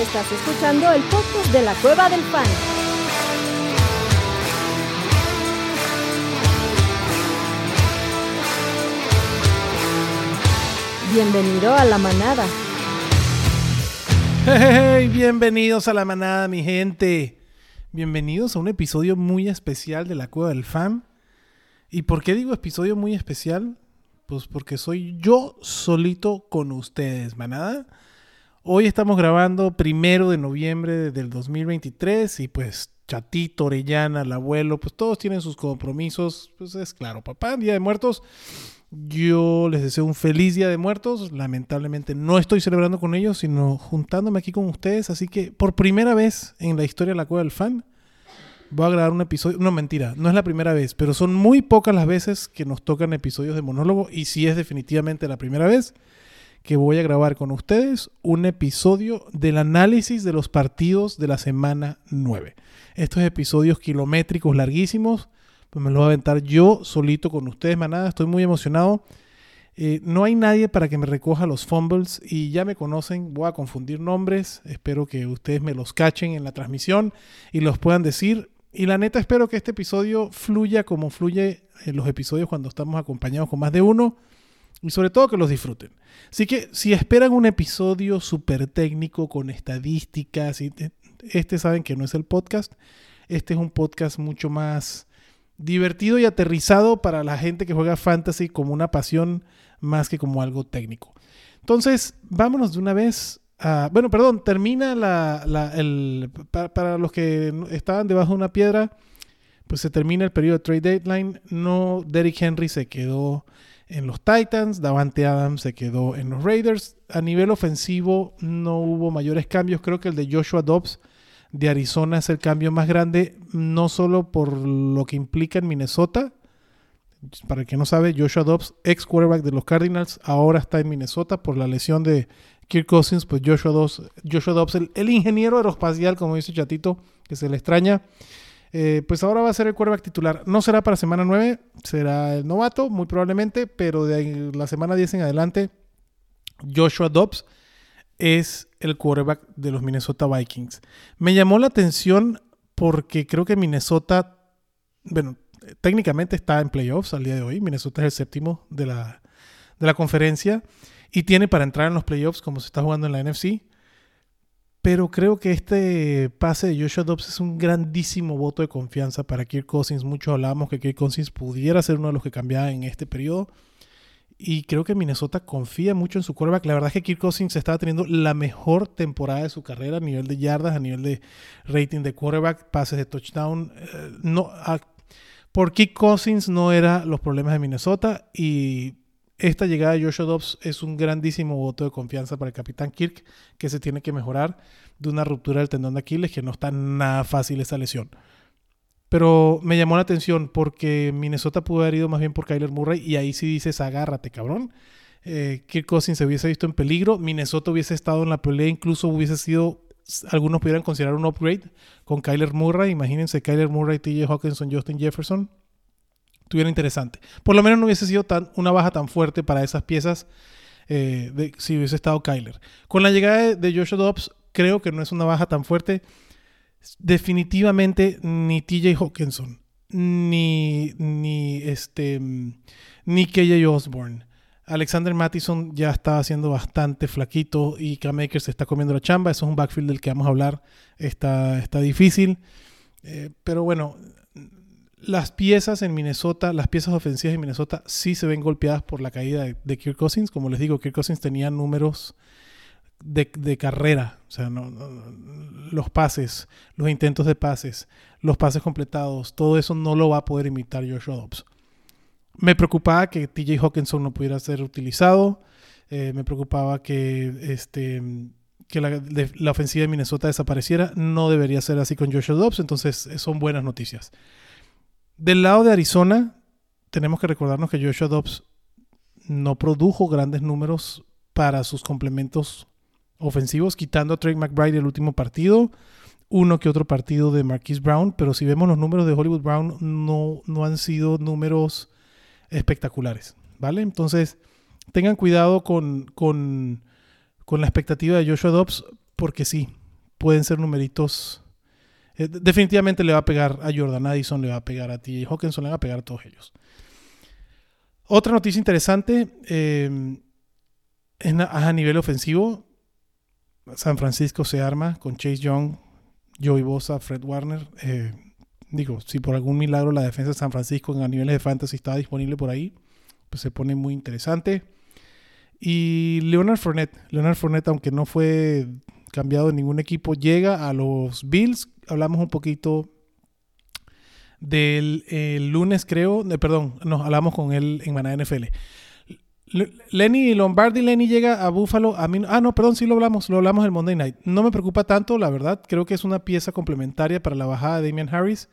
Estás escuchando el podcast de la Cueva del Fan. Bienvenido a la manada. Hey, bienvenidos a la manada, mi gente. Bienvenidos a un episodio muy especial de la Cueva del Fan. ¿Y por qué digo episodio muy especial? Pues porque soy yo solito con ustedes, manada. Hoy estamos grabando primero de noviembre del 2023 y pues Chatito, Orellana, el abuelo, pues todos tienen sus compromisos. Pues es claro, papá, Día de Muertos. Yo les deseo un feliz Día de Muertos. Lamentablemente no estoy celebrando con ellos, sino juntándome aquí con ustedes. Así que por primera vez en la historia de la Cueva del Fan, voy a grabar un episodio. No, mentira, no es la primera vez, pero son muy pocas las veces que nos tocan episodios de monólogo. Y sí es definitivamente la primera vez que voy a grabar con ustedes un episodio del análisis de los partidos de la semana 9. Estos episodios kilométricos larguísimos, pues me los voy a aventar yo solito con ustedes, manada. Estoy muy emocionado. Eh, no hay nadie para que me recoja los fumbles y ya me conocen, voy a confundir nombres, espero que ustedes me los cachen en la transmisión y los puedan decir. Y la neta espero que este episodio fluya como fluye en los episodios cuando estamos acompañados con más de uno y sobre todo que los disfruten. Así que si esperan un episodio súper técnico con estadísticas, este saben que no es el podcast, este es un podcast mucho más divertido y aterrizado para la gente que juega fantasy como una pasión más que como algo técnico. Entonces, vámonos de una vez. Bueno, perdón, termina la... el, para, para, los que estaban debajo de una piedra, pues se termina el periodo de trade deadline. No, Derrick Henry se quedó en los Titans, Davante Adams se quedó en los Raiders. A nivel ofensivo no hubo mayores cambios, creo que el de Joshua Dobbs de Arizona es el cambio más grande, no solo por lo que implica en Minnesota. Para el que no sabe, Joshua Dobbs, ex quarterback de los Cardinals, ahora está en Minnesota por la lesión de Kirk Cousins. Pues Joshua Dobbs, Joshua Dobbs el, el ingeniero aeroespacial, como dice Chatito, que se le extraña, eh, pues ahora va a ser el quarterback titular. No será para semana 9, será el novato, muy probablemente, pero de la semana 10 en adelante, Joshua Dobbs es el quarterback de los Minnesota Vikings. Me llamó la atención porque creo que Minnesota, bueno, técnicamente está en playoffs al día de hoy. Minnesota es el séptimo de la, de la conferencia y tiene para entrar en los playoffs como se está jugando en la NFC. Pero creo que este pase de Joshua Dobbs es un grandísimo voto de confianza para Kirk Cousins. Mucho hablábamos que Kirk Cousins pudiera ser uno de los que cambiaba en este periodo. Y creo que Minnesota confía mucho en su quarterback. La verdad es que Kirk Cousins estaba teniendo la mejor temporada de su carrera a nivel de yardas, a nivel de rating de quarterback, pases de touchdown. Eh, no, por Kirk Cousins no era los problemas de Minnesota y esta llegada de Joshua Dobbs es un grandísimo voto de confianza para el capitán Kirk, que se tiene que mejorar de una ruptura del tendón de Aquiles, que no está nada fácil esa lesión. Pero me llamó la atención porque Minnesota pudo haber ido más bien por Kyler Murray y ahí sí dices, agárrate, cabrón. Eh, Kirk Cousins se hubiese visto en peligro, Minnesota hubiese estado en la pelea, incluso hubiese sido, algunos pudieran considerar un upgrade con Kyler Murray. Imagínense Kyler Murray, TJ Hawkinson, Justin Jefferson estuviera interesante. Por lo menos no hubiese sido tan, una baja tan fuerte para esas piezas eh, si hubiese estado Kyler. Con la llegada de, Joshua Dobbs, creo que no es una baja tan fuerte. Definitivamente ni TJ Hawkinson, ni, ni, este, ni KJ Osborne. Alexander Mattison ya está haciendo bastante flaquito y Cam se está comiendo la chamba. Eso es un backfield del que vamos a hablar. Está, está difícil. Eh, pero bueno, las piezas en Minnesota, las piezas ofensivas en Minnesota sí se ven golpeadas por la caída de, Kirk Cousins. Como les digo, Kirk Cousins tenía números de, carrera. O sea, los pases, los intentos de pases, los pases completados, todo eso no lo va a poder imitar Joshua Dobbs. Me preocupaba que TJ Hawkinson no pudiera ser utilizado. Eh, me preocupaba que, este, que la, la ofensiva de Minnesota desapareciera. No debería ser así con Joshua Dobbs. Entonces, son buenas noticias. Del lado de Arizona, tenemos que recordarnos que Joshua Dobbs no produjo grandes números para sus complementos ofensivos, quitando a Trey McBride el último partido, uno que otro partido de Marquise Brown, pero si vemos los números de Hollywood Brown, no, no han sido números espectaculares, ¿vale? Entonces, tengan cuidado con, con, con la expectativa de Joshua Dobbs, porque sí, pueden ser numeritos. Eh, definitivamente le va a pegar a Jordan Addison, le va a pegar a T.J. Hawkinson, le va a pegar a todos ellos. Otra noticia interesante eh, en- a nivel ofensivo. San Francisco se arma con Chase Young, Joey Bosa, Fred Warner. Eh, digo, si por algún milagro la defensa de San Francisco a niveles de fantasy está disponible por ahí, pues se pone muy interesante. Y Leonard Fournette, Leonard Fournette, aunque no fue cambiado en ningún equipo, llega a los Bills. Hablamos un poquito del el lunes, creo. perdón, nos hablamos con él en Maná NFL. Lenny Lombardi, Lenny llega a Buffalo. A mí, ah, no, perdón, sí lo hablamos, lo hablamos el Monday Night. No me preocupa tanto, la verdad. Creo que es una pieza complementaria para la bajada de Damian Harris.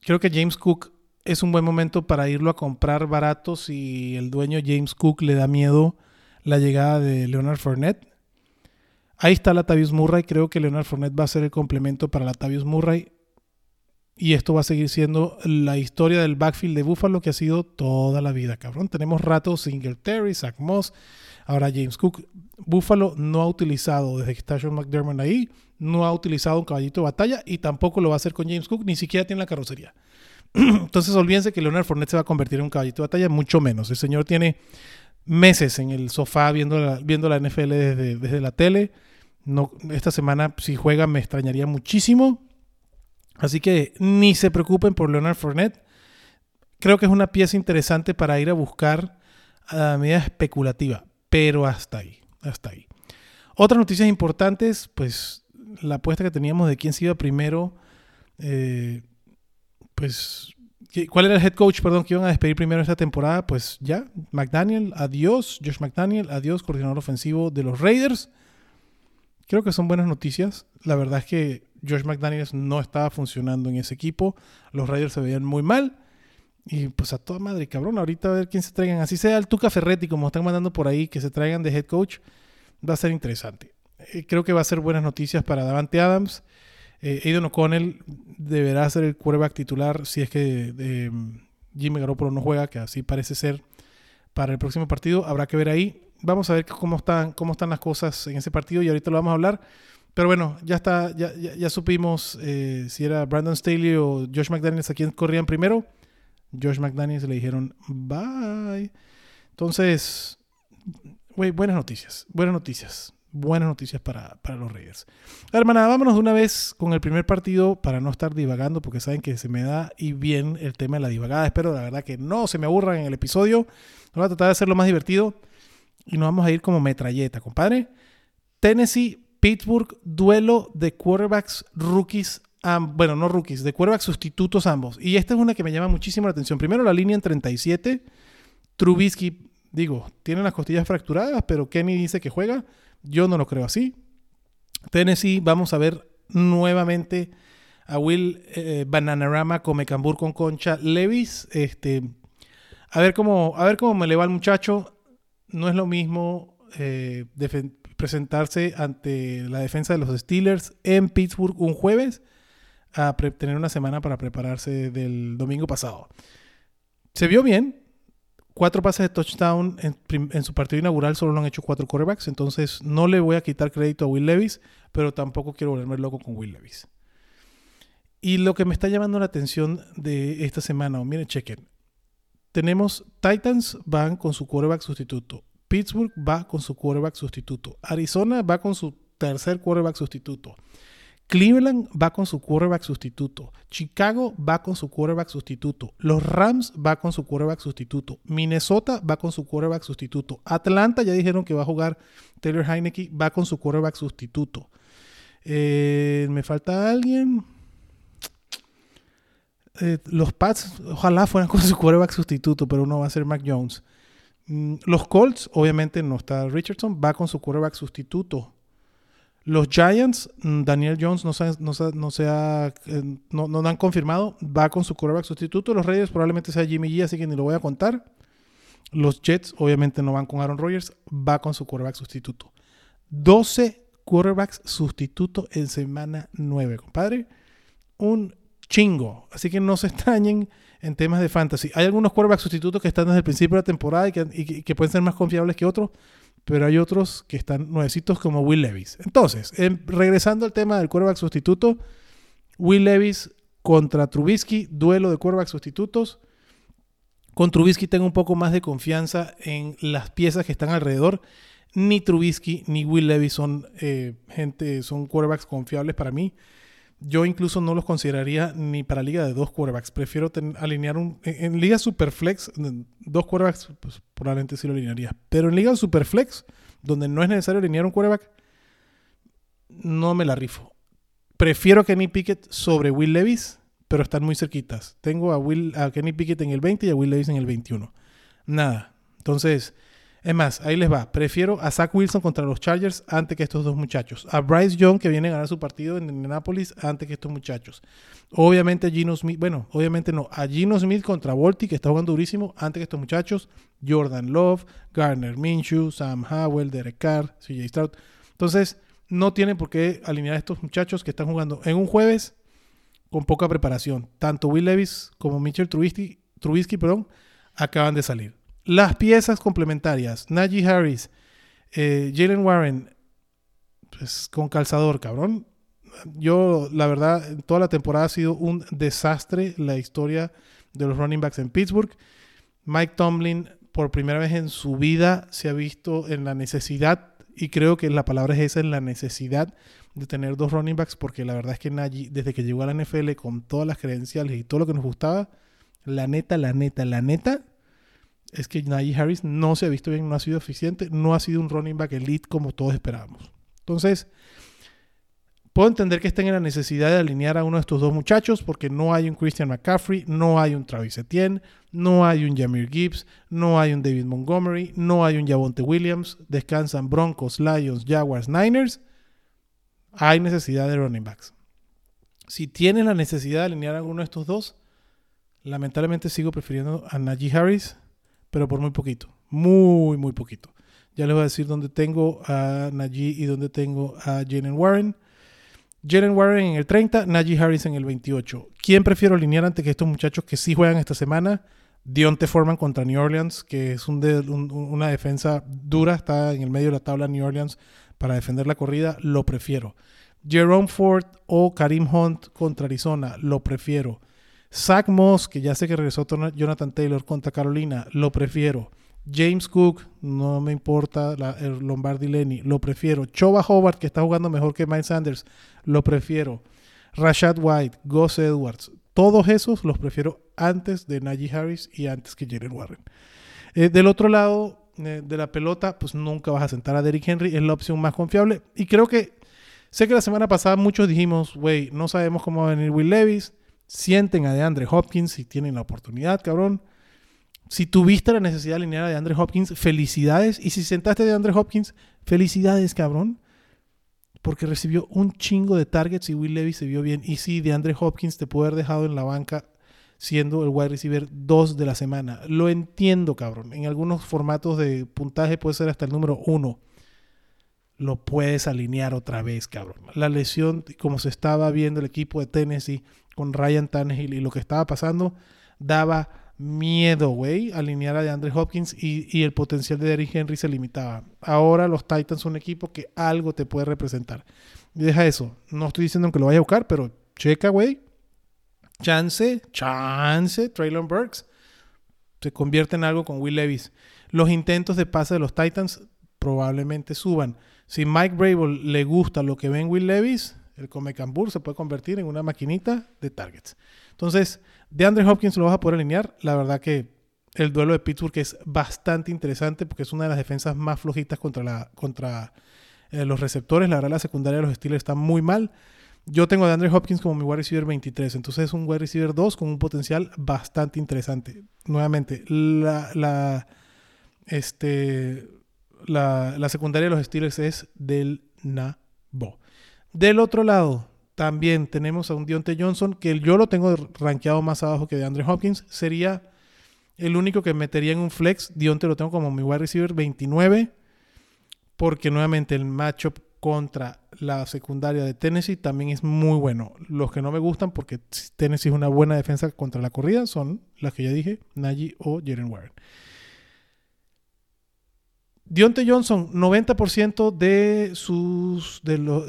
Creo que James Cook es un buen momento para irlo a comprar barato si el dueño James Cook le da miedo la llegada de Leonard Fournette. Ahí está Latavius Murray. Creo que Leonard Fournette va a ser el complemento para Latavius Murray. Y esto va a seguir siendo la historia del backfield de Buffalo que ha sido toda la vida, cabrón. Tenemos ratos Singletary, Zach Moss, ahora James Cook. Buffalo no ha utilizado, desde que está Sean McDermott ahí, no ha utilizado un caballito de batalla y tampoco lo va a hacer con James Cook, ni siquiera tiene la carrocería. Entonces olvídense que Leonard Fournette se va a convertir en un caballito de batalla, mucho menos. El señor tiene meses en el sofá viendo la, NFL desde la tele. No, esta semana, si juega, me extrañaría muchísimo. Así que ni se preocupen por Leonard Fournette. Creo que es una pieza interesante para ir a buscar a medida especulativa, pero hasta ahí, hasta ahí. Otras noticias importantes, pues la apuesta que teníamos de quién se iba primero, eh, pues, ¿qué- ¿cuál era el head coach, perdón, que iban a despedir primero esta temporada? Pues ya, McDaniel, adiós, Josh McDaniel, adiós, coordinador ofensivo de los Raiders. Creo que son buenas noticias. La verdad es que Josh McDaniels no estaba funcionando en ese equipo. Los Raiders se veían muy mal. Y pues a toda madre, cabrón. Ahorita a ver quién se traigan. Así sea el Tuca Ferretti, como están mandando por ahí, que se traigan de head coach. Va a ser interesante. Eh, creo que va a ser buenas noticias para Davante Adams. Eh, O'Connell deberá ser el quarterback titular si es que eh, Jimmy Garoppolo no juega, que así parece ser para el próximo partido. Habrá que ver ahí. Vamos a ver cómo están, cómo están las cosas en ese partido y ahorita lo vamos a hablar. Pero bueno, ya está, ya, ya, ya supimos eh, si era Brandon Staley o Josh McDaniels a quien corrían primero. Josh McDaniels le dijeron bye. Entonces, güey, buenas noticias, buenas noticias, buenas noticias para, para los Raiders. Hermana, vámonos de una vez con el primer partido para no estar divagando, porque saben que se me da y bien el tema de la divagada. Espero, la verdad, que no se me aburran en el episodio. Voy a tratar de hacerlo más divertido y nos vamos a ir como metralleta, compadre. Tennessee, Pittsburgh, duelo de quarterbacks rookies Um, bueno, no rookies, de quarterback sustitutos ambos. Y esta es una que me llama muchísimo la atención. Primero la línea en 37. Trubisky, digo, tiene las costillas fracturadas, pero Kenny dice que juega. Yo no lo creo así. Tennessee, vamos a ver nuevamente a Will eh, Bananarama come cambur con concha Levis. Este, a ver cómo, a ver cómo me le va al muchacho. No es lo mismo eh, presentarse ante la defensa de los Steelers en Pittsburgh un jueves a tener una semana para prepararse del domingo pasado. Se vio bien. Cuatro pases de touchdown en, su partido inaugural solo lo han hecho cuatro quarterbacks. Entonces no le voy a quitar crédito a Will Levis, pero tampoco quiero volverme loco con Will Levis. Y lo que me está llamando la atención de esta semana, o miren, chequen. Tenemos Titans van con su quarterback sustituto. Pittsburgh va con su quarterback sustituto. Arizona va con su tercer quarterback sustituto. Cleveland va con su quarterback sustituto. Chicago va con su quarterback sustituto. Los Rams va con su quarterback sustituto. Minnesota va con su quarterback sustituto. Atlanta ya dijeron que va a jugar Taylor Heineke, va con su quarterback sustituto. Eh, ¿Me falta alguien? Eh, los Pats, ojalá fueran con su quarterback sustituto, pero no va a ser Mac Jones. Mm, los Colts, obviamente no está Richardson, va con su quarterback sustituto. Los Giants, Daniel Jones no, no, se, no, eh, no, no, han confirmado, va con su quarterback sustituto. Los Raiders probablemente sea Jimmy G, así que ni lo voy a contar. Los Jets, obviamente no van con Aaron Rodgers, va con su quarterback sustituto. 12 quarterbacks sustituto en semana 9, compadre. Un chingo. Así que no se extrañen en temas de fantasy. Hay algunos quarterbacks sustitutos que están desde el principio de la temporada y que, pueden ser más confiables que otros, pero hay otros que están nuevecitos como Will Levis. Entonces, em, regresando al tema del quarterback sustituto, Will Levis contra Trubisky, duelo de quarterback sustitutos. Con Trubisky tengo un poco más de confianza en las piezas que están alrededor. Ni Trubisky ni Will Levis son eh, gente, son quarterbacks confiables para mí. Yo incluso no los consideraría ni para liga de dos quarterbacks. Prefiero alinear un. En, liga superflex, dos quarterbacks, pues probablemente sí lo alinearía. Pero en liga superflex, donde no es necesario alinear un quarterback, no me la rifo. Prefiero Kenny Pickett sobre Will Levis, pero están muy cerquitas. Tengo a, Will, a Kenny Pickett en el 20 y a Will Levis en el 21. Nada. Entonces, es más, ahí les va. Prefiero a Zach Wilson contra los Chargers antes que estos dos muchachos. A Bryce Young, que viene a ganar su partido en Indianapolis, antes que estos muchachos. Obviamente a Gino Smith, bueno, obviamente no. A Gino Smith contra Volti, que está jugando durísimo, antes que estos muchachos. Jordan Love, Garner Minshew, Sam Howell, Derek Carr, CJ Stroud. Entonces, no tienen por qué alinear a estos muchachos que están jugando en un jueves con poca preparación. Tanto Will Levis como Mitchell Trubisky, Trubisky perdón, acaban de salir. Las piezas complementarias, Najee Harris, eh, Jalen Warren, pues con calzador, cabrón. Yo, la verdad, toda la temporada ha sido un desastre la historia de los running backs en Pittsburgh. Mike Tomlin, por primera vez en su vida, se ha visto en la necesidad, y creo que la palabra es esa, en la necesidad de tener dos running backs, porque la verdad es que Najee, desde que llegó a la NFL con todas las credenciales y todo lo que nos gustaba, la neta, la neta, la neta, es que Najee Harris no se ha visto bien, no ha sido eficiente, no ha sido un running back elite como todos esperábamos. Entonces, puedo entender que estén en la necesidad de alinear a uno de estos dos muchachos porque no hay un Christian McCaffrey, no hay un Travis Etienne, no hay un Jamir Gibbs, no hay un David Montgomery, no hay un Javonte Williams, descansan Broncos, Lions, Jaguars, Niners. Hay necesidad de running backs. Si tienen la necesidad de alinear a uno de estos dos, lamentablemente sigo prefiriendo a Najee Harris pero por muy poquito. Muy, muy poquito. Ya les voy a decir dónde tengo a Najee y dónde tengo a Jalen Warren. Jalen Warren en el 30, Najee Harris en el 28. ¿Quién prefiero alinear ante que estos muchachos que sí juegan esta semana? Dionte Foreman contra New Orleans, que es un una defensa dura, está en el medio de la tabla New Orleans para defender la corrida, lo prefiero. Jerome Ford o Karim Hunt contra Arizona, lo prefiero. Zach Moss, que ya sé que regresó Jonathan Taylor contra Carolina, lo prefiero. James Cook, no me importa Lombardi Lenny, lo prefiero. Choba Hobart, que está jugando mejor que Miles Sanders, lo prefiero. Rashad White, Gus Edwards, todos esos los prefiero antes de Najee Harris y antes que Jalen Warren. Eh, del otro lado eh, de la pelota, pues nunca vas a sentar a Derrick Henry, es la opción más confiable. Y creo que, sé que la semana pasada muchos dijimos, güey, no sabemos cómo va a venir Will Levis Sienten a DeAndre Hopkins si tienen la oportunidad, cabrón. Si tuviste la necesidad de alinear a DeAndre Hopkins, felicidades. Y si sentaste a DeAndre Hopkins, felicidades, cabrón. Porque recibió un chingo de targets y Will Levis se vio bien. Y sí, DeAndre Hopkins te puede haber dejado en la banca siendo el wide receiver 2 de la semana. Lo entiendo, cabrón. En algunos formatos de puntaje puede ser hasta el número 1. Lo puedes alinear otra vez, cabrón. La lesión, como se estaba viendo el equipo de Tennessee, con Ryan Tannehill y lo que estaba pasando, daba miedo, güey, alinear a DeAndre Hopkins y, el potencial de Derrick Henry se limitaba. Ahora los Titans son un equipo que algo te puede representar. Deja eso. No estoy diciendo que lo vaya a buscar, pero checa, güey. Chance, chance, Traylon Burks se convierte en algo con Will Levis. Los intentos de pase de los Titans probablemente suban. Si Mike Brable le gusta lo que ve en Will Levis, el Comecambur se puede convertir en una maquinita de targets. Entonces, de Andre Hopkins lo vas a poder alinear. La verdad que el duelo de Pittsburgh es bastante interesante porque es una de las defensas más flojitas contra, contra eh, los receptores. La verdad, la secundaria de los Steelers está muy mal. Yo tengo a DeAndre Hopkins como mi wide receiver 23, entonces es un wide receiver 2 con un potencial bastante interesante. Nuevamente, la, la, este, la, la secundaria de los Steelers es del Nabo. Del otro lado, también tenemos a un Dionte Johnson, que yo lo tengo rankeado más abajo que de Andre Hopkins. Sería el único que metería en un flex. Dionte lo tengo como mi wide receiver 29, porque nuevamente el matchup contra la secundaria de Tennessee también es muy bueno. Los que no me gustan, porque Tennessee es una buena defensa contra la corrida, son las que ya dije, Najee o Jaren Warren. Dionte Johnson, 90% de sus.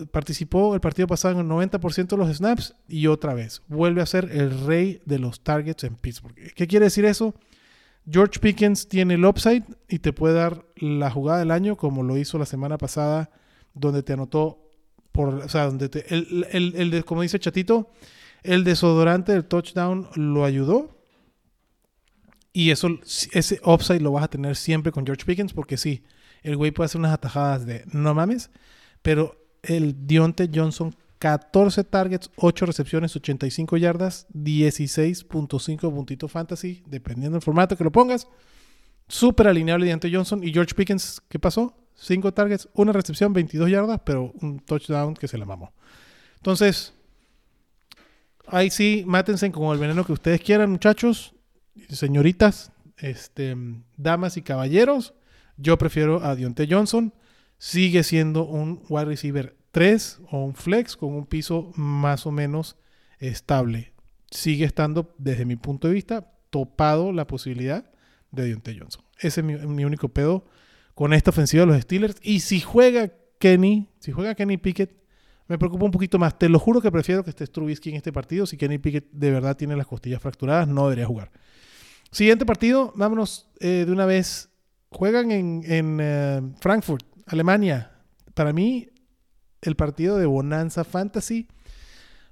Participó el partido pasado en el 90% de los snaps y otra vez vuelve a ser el rey de los targets en Pittsburgh. ¿Qué quiere decir eso? George Pickens tiene el upside y te puede dar la jugada del año, como lo hizo la semana pasada, donde te anotó por. O sea, donde te, el, el, el como dice Chatito, el desodorante del touchdown lo ayudó. Y eso, ese upside lo vas a tener siempre con George Pickens, porque sí, el güey puede hacer unas atajadas de no mames, pero el Dionte Johnson, 14 targets, 8 recepciones, 85 yardas, 16.5 puntitos fantasy, dependiendo del formato que lo pongas. Súper alineable Dionte Johnson. Y George Pickens, ¿qué pasó? 5 targets, una recepción, 22 yardas, pero un touchdown que se la mamó. Entonces, ahí sí, mátense con el veneno que ustedes quieran, muchachos, señoritas, este, damas y caballeros. Yo prefiero a Dionte Johnson. Sigue siendo un wide receiver 3 o un flex con un piso más o menos estable. Sigue estando, desde mi punto de vista, topado la posibilidad de Dionte Johnson. Ese es mi, único pedo con esta ofensiva de los Steelers. Y si juega Kenny, si juega Kenny Pickett, me preocupa un poquito más. Te lo juro que prefiero que esté Trubisky en este partido. Si Kenny Pickett de verdad tiene las costillas fracturadas, no debería jugar. Siguiente partido, vámonos eh, de una vez Juegan en, en eh, Frankfurt, Alemania. Para mí, el partido de Bonanza Fantasy.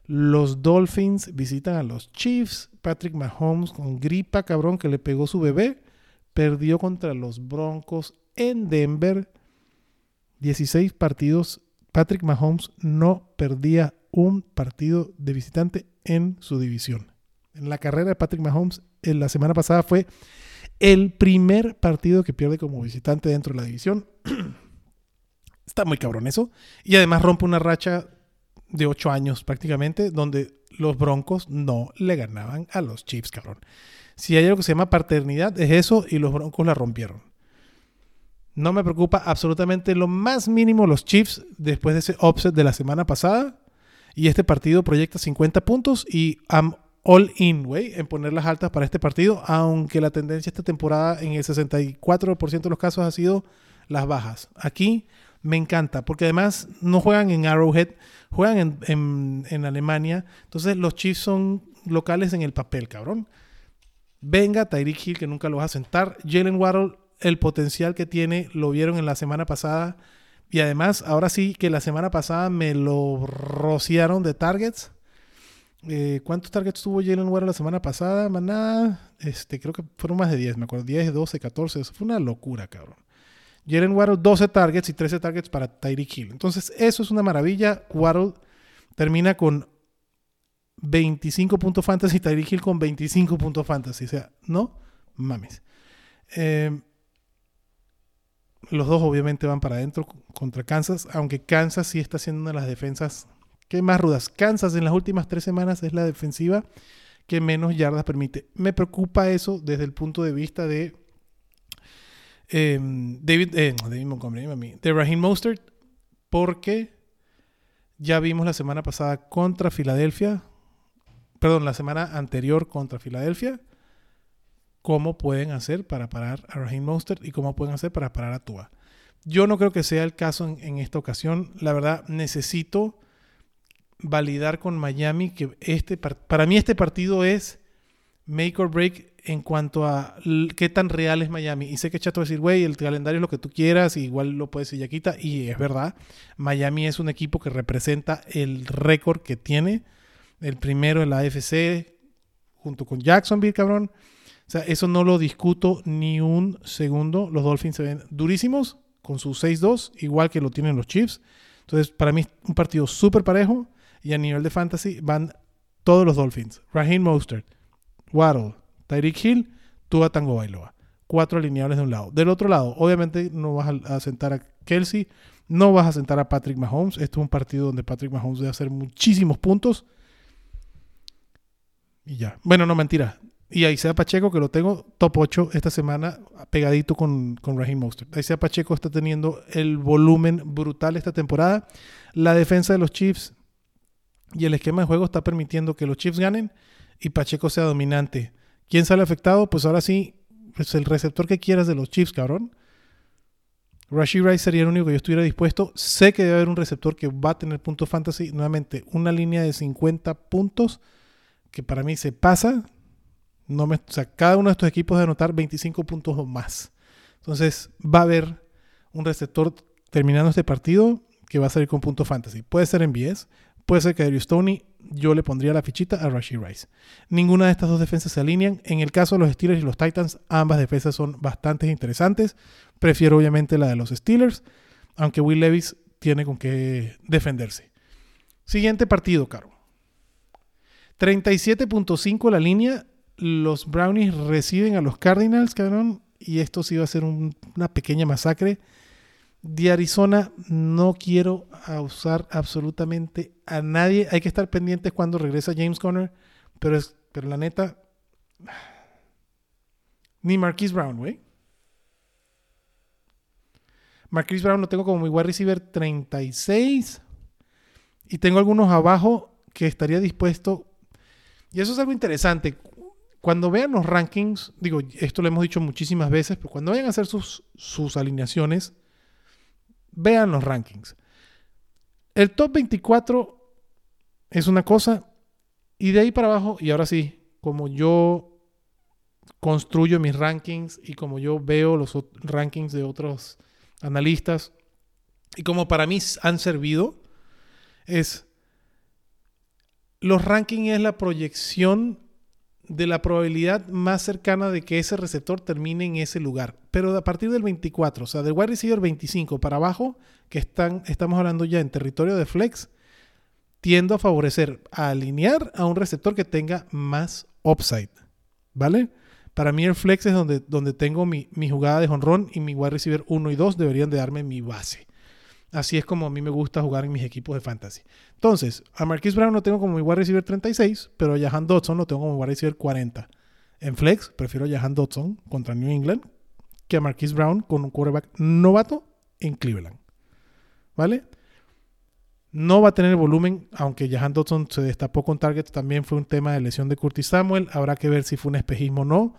Los Dolphins visitan a los Chiefs. Patrick Mahomes con gripa, cabrón, que le pegó su bebé. Perdió contra los Broncos en Denver. 16 partidos. Patrick Mahomes no perdía un partido de visitante en su división. En la carrera de Patrick Mahomes, en la semana pasada fue el primer partido que pierde como visitante dentro de la división. Está muy cabrón eso. Y además rompe una racha de ocho años prácticamente, donde los Broncos no le ganaban a los Chiefs, cabrón. Si hay algo que se llama paternidad, es eso, y los Broncos la rompieron. No me preocupa absolutamente lo más mínimo los Chiefs después de ese offset de la semana pasada. Y este partido proyecta 50 puntos y all in, güey, en poner las altas para este partido, aunque la tendencia esta temporada en el 64% de los casos ha sido las bajas. Aquí me encanta, porque además no juegan en Arrowhead, juegan en, Alemania, entonces los Chiefs son locales en el papel, cabrón. Venga, Tyreek Hill, que nunca lo vas a sentar. Jalen Waddle, el potencial que tiene, lo vieron en la semana pasada. Y además, ahora sí que la semana pasada me lo rociaron de targets. Eh, ¿Cuántos targets tuvo Jalen Waddle la semana pasada? Maná, este, creo que fueron más de 10, me acuerdo. 10, 12, 14. Eso fue una locura, cabrón. Jalen Waddle, 12 targets y 13 targets para Tyreek Hill. Entonces, eso es una maravilla. Waddle termina con 25 puntos fantasy, Tyreek Hill con 25 puntos fantasy. O sea, no mames. Eh, los dos obviamente van para adentro contra Kansas, aunque Kansas sí está siendo una de las defensas ¿Qué más rudas? Kansas en las últimas tres semanas es la defensiva que menos yardas permite. Me preocupa eso desde el punto de vista de em, David, eh, David Montgomery, de Raheem Mostert, porque ya vimos la semana pasada contra Filadelfia, perdón, la semana anterior contra Filadelfia, cómo pueden hacer para parar a Raheem Mostert y cómo pueden hacer para parar a Tua. Yo no creo que sea el caso en esta ocasión. La verdad, necesito validar con Miami que este para mí este partido es make or break en cuanto a qué tan real es Miami. Y sé que Chato va a decir, güey, el calendario es lo que tú quieras, igual lo puedes decir Yaquita, y es verdad. Miami es un equipo que representa el récord que tiene, el primero en la AFC, junto con Jacksonville, cabrón. O sea, eso no lo discuto ni un segundo. Los Dolphins se ven durísimos con su 6-2, igual que lo tienen los Chiefs. Entonces, para mí, un partido súper parejo. Y a nivel de fantasy van todos los Dolphins. Raheem Mostert, Waddle, Tyreek Hill, Tua Tango Bailoa. Cuatro alineables de un lado. Del otro lado, obviamente no vas a, sentar a Kelsey, no vas a sentar a Patrick Mahomes. Esto es un partido donde Patrick Mahomes debe hacer muchísimos puntos. Y ya. Bueno, no mentira. Y ahí sea Pacheco, que lo tengo top 8 esta semana, pegadito con, con Raheem Mostert. Ahí sea Pacheco está teniendo el volumen brutal esta temporada. La defensa de los Chiefs y el esquema de juego está permitiendo que los Chiefs ganen y Pacheco sea dominante. ¿Quién sale afectado? Pues ahora sí, pues el receptor que quieras de los Chiefs, cabrón. Rashid Rice sería el único que yo estuviera dispuesto. Sé que debe haber un receptor que va a tener puntos fantasy. Nuevamente, una línea de 50 puntos que para mí se pasa. No me, o sea, cada uno de estos equipos debe anotar 25 puntos o más. Entonces, va a haber un receptor terminando este partido que va a salir con puntos fantasy. Puede ser en BS, puede ser que Darius Stoney. Yo le pondría la fichita a Rashid Rice. Ninguna de estas dos defensas se alinean. En el caso de los Steelers y los Titans, ambas defensas son bastante interesantes. Prefiero obviamente la de los Steelers, aunque Will Levis tiene con qué defenderse. Siguiente partido, Caro. 37.5 la línea. Los Brownies reciben a los Cardinals, cabrón. Y esto sí va a ser una pequeña masacre. De Arizona no quiero usar absolutamente a nadie. Hay que estar pendientes cuando regresa James Conner. Pero, es, pero la neta... Ni Marquise Brown, güey. Marquise Brown lo tengo como mi wide receiver 36. Y tengo algunos abajo que estaría dispuesto. Y eso es algo interesante. Cuando vean los rankings, digo, esto lo hemos dicho muchísimas veces, pero cuando vayan a hacer sus, sus alineaciones, vean los rankings. El top 24 es una cosa, y de ahí para abajo, y ahora sí, como yo construyo mis rankings y como yo veo los rankings de otros analistas, y como para mí han servido, es los rankings es la proyección de la probabilidad más cercana de que ese receptor termine en ese lugar. Pero a partir del 24, o sea, del wide receiver 25 para abajo, que están, estamos hablando ya en territorio de flex, tiendo a favorecer a alinear a un receptor que tenga más upside. ¿Vale? Para mí el flex es donde, donde tengo mi, mi jugada de honrón y mi wide receiver 1 y 2 deberían de darme mi base. Así es como a mí me gusta jugar en mis equipos de fantasy. Entonces, a Marquis Brown lo tengo como mi wide receiver 36, pero a Jahan Dodson lo tengo como wide receiver 40. En flex, prefiero Jahan Dodson contra New England que a Marquis Brown con un quarterback novato en Cleveland. ¿Vale? No va a tener volumen, aunque Jahan Dodson se destapó con targets, también fue un tema de lesión de Curtis Samuel. Habrá que ver si fue un espejismo o no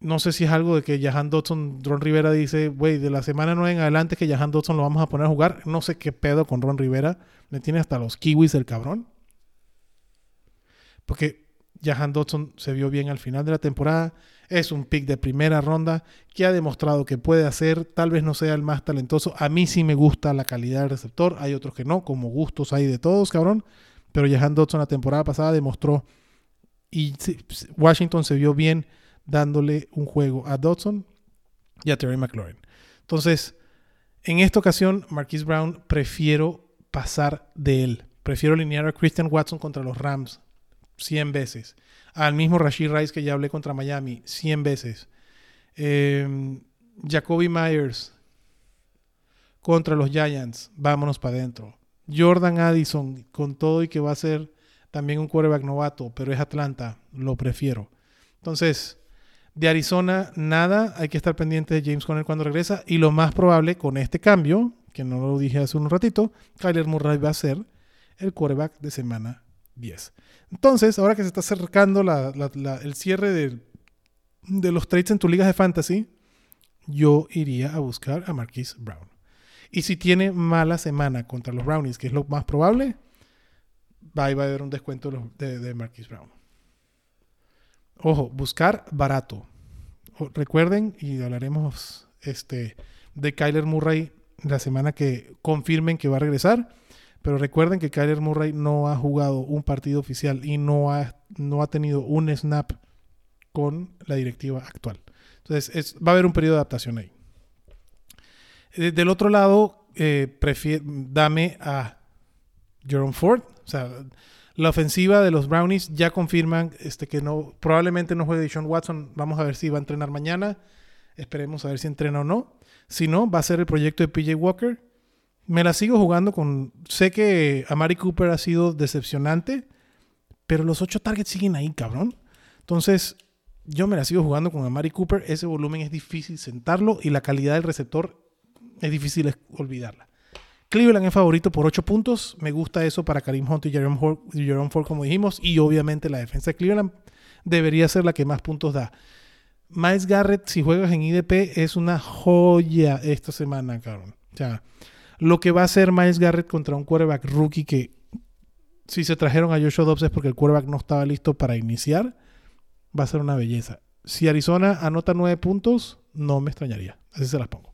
no sé si es algo de que Jahan Dodson, Ron Rivera dice, güey, de la semana 9 en adelante que Jahan Dodson lo vamos a poner a jugar. No sé qué pedo con Ron Rivera. Le tiene hasta los kiwis el cabrón. Porque Jahan Dodson se vio bien al final de la temporada. Es un pick de primera ronda que ha demostrado que puede hacer. Tal vez no sea el más talentoso. A mí sí me gusta la calidad del receptor. Hay otros que no. Como gustos hay de todos, cabrón. Pero Jahan Dodson la temporada pasada demostró. Y Washington se vio bien dándole un juego a Dodson y a Terry McLaurin. Entonces, en esta ocasión, Marquise Brown prefiero pasar de él. Prefiero alinear a Christian Watson contra los Rams 100 veces. Al mismo Rashid Rice que ya hablé contra Miami 100 veces. Em, Jacoby Myers contra los Giants. Vámonos para adentro. Jordan Addison con todo y que va a ser también un quarterback novato, pero es Atlanta. Lo prefiero. Entonces, de Arizona, nada. Hay que estar pendiente de James Conner cuando regresa. Y lo más probable con este cambio, que no lo dije hace un ratito, Kyler Murray va a ser el quarterback de semana 10. Entonces, ahora que se está acercando el cierre de, los trades en tu ligas de fantasy, yo iría a buscar a Marquise Brown. Y si tiene mala semana contra los Brownies, que es lo más probable, va, a haber un descuento de, de Marquise Brown. Ojo, buscar barato. Recuerden, y hablaremos este, de Kyler Murray la semana que confirmen que va a regresar. Pero recuerden que Kyler Murray no ha jugado un partido oficial y no ha, no ha tenido un snap con la directiva actual. Entonces va a haber un periodo de adaptación ahí. Eh, del otro lado, eh, dame a Jerome Ford. O sea, la ofensiva de los Brownies ya confirman este, que no, probablemente no juegue Sean Watson. Vamos a ver si va a entrenar mañana. Esperemos a ver si entrena o no. Si no, va a ser el proyecto de PJ Walker. Me la sigo jugando con. Sé que Amari Cooper ha sido decepcionante, pero los ocho targets siguen ahí, cabrón. Entonces, yo me la sigo jugando con Amari Cooper. Ese volumen es difícil sentarlo y la calidad del receptor es difícil olvidarla. Cleveland es favorito por 8 puntos. Me gusta eso para Karim Hunt y Jerome, Ford, como dijimos. Y obviamente la defensa de Cleveland debería ser la que más puntos da. Miles Garrett, si juegas en IDP, es una joya esta semana, cabrón. O sea, lo que va a hacer Miles Garrett contra un quarterback rookie que si se trajeron a Joshua Dobbs es porque el quarterback no estaba listo para iniciar, va a ser una belleza. Si Arizona anota nueve puntos, no me extrañaría. Así se las pongo.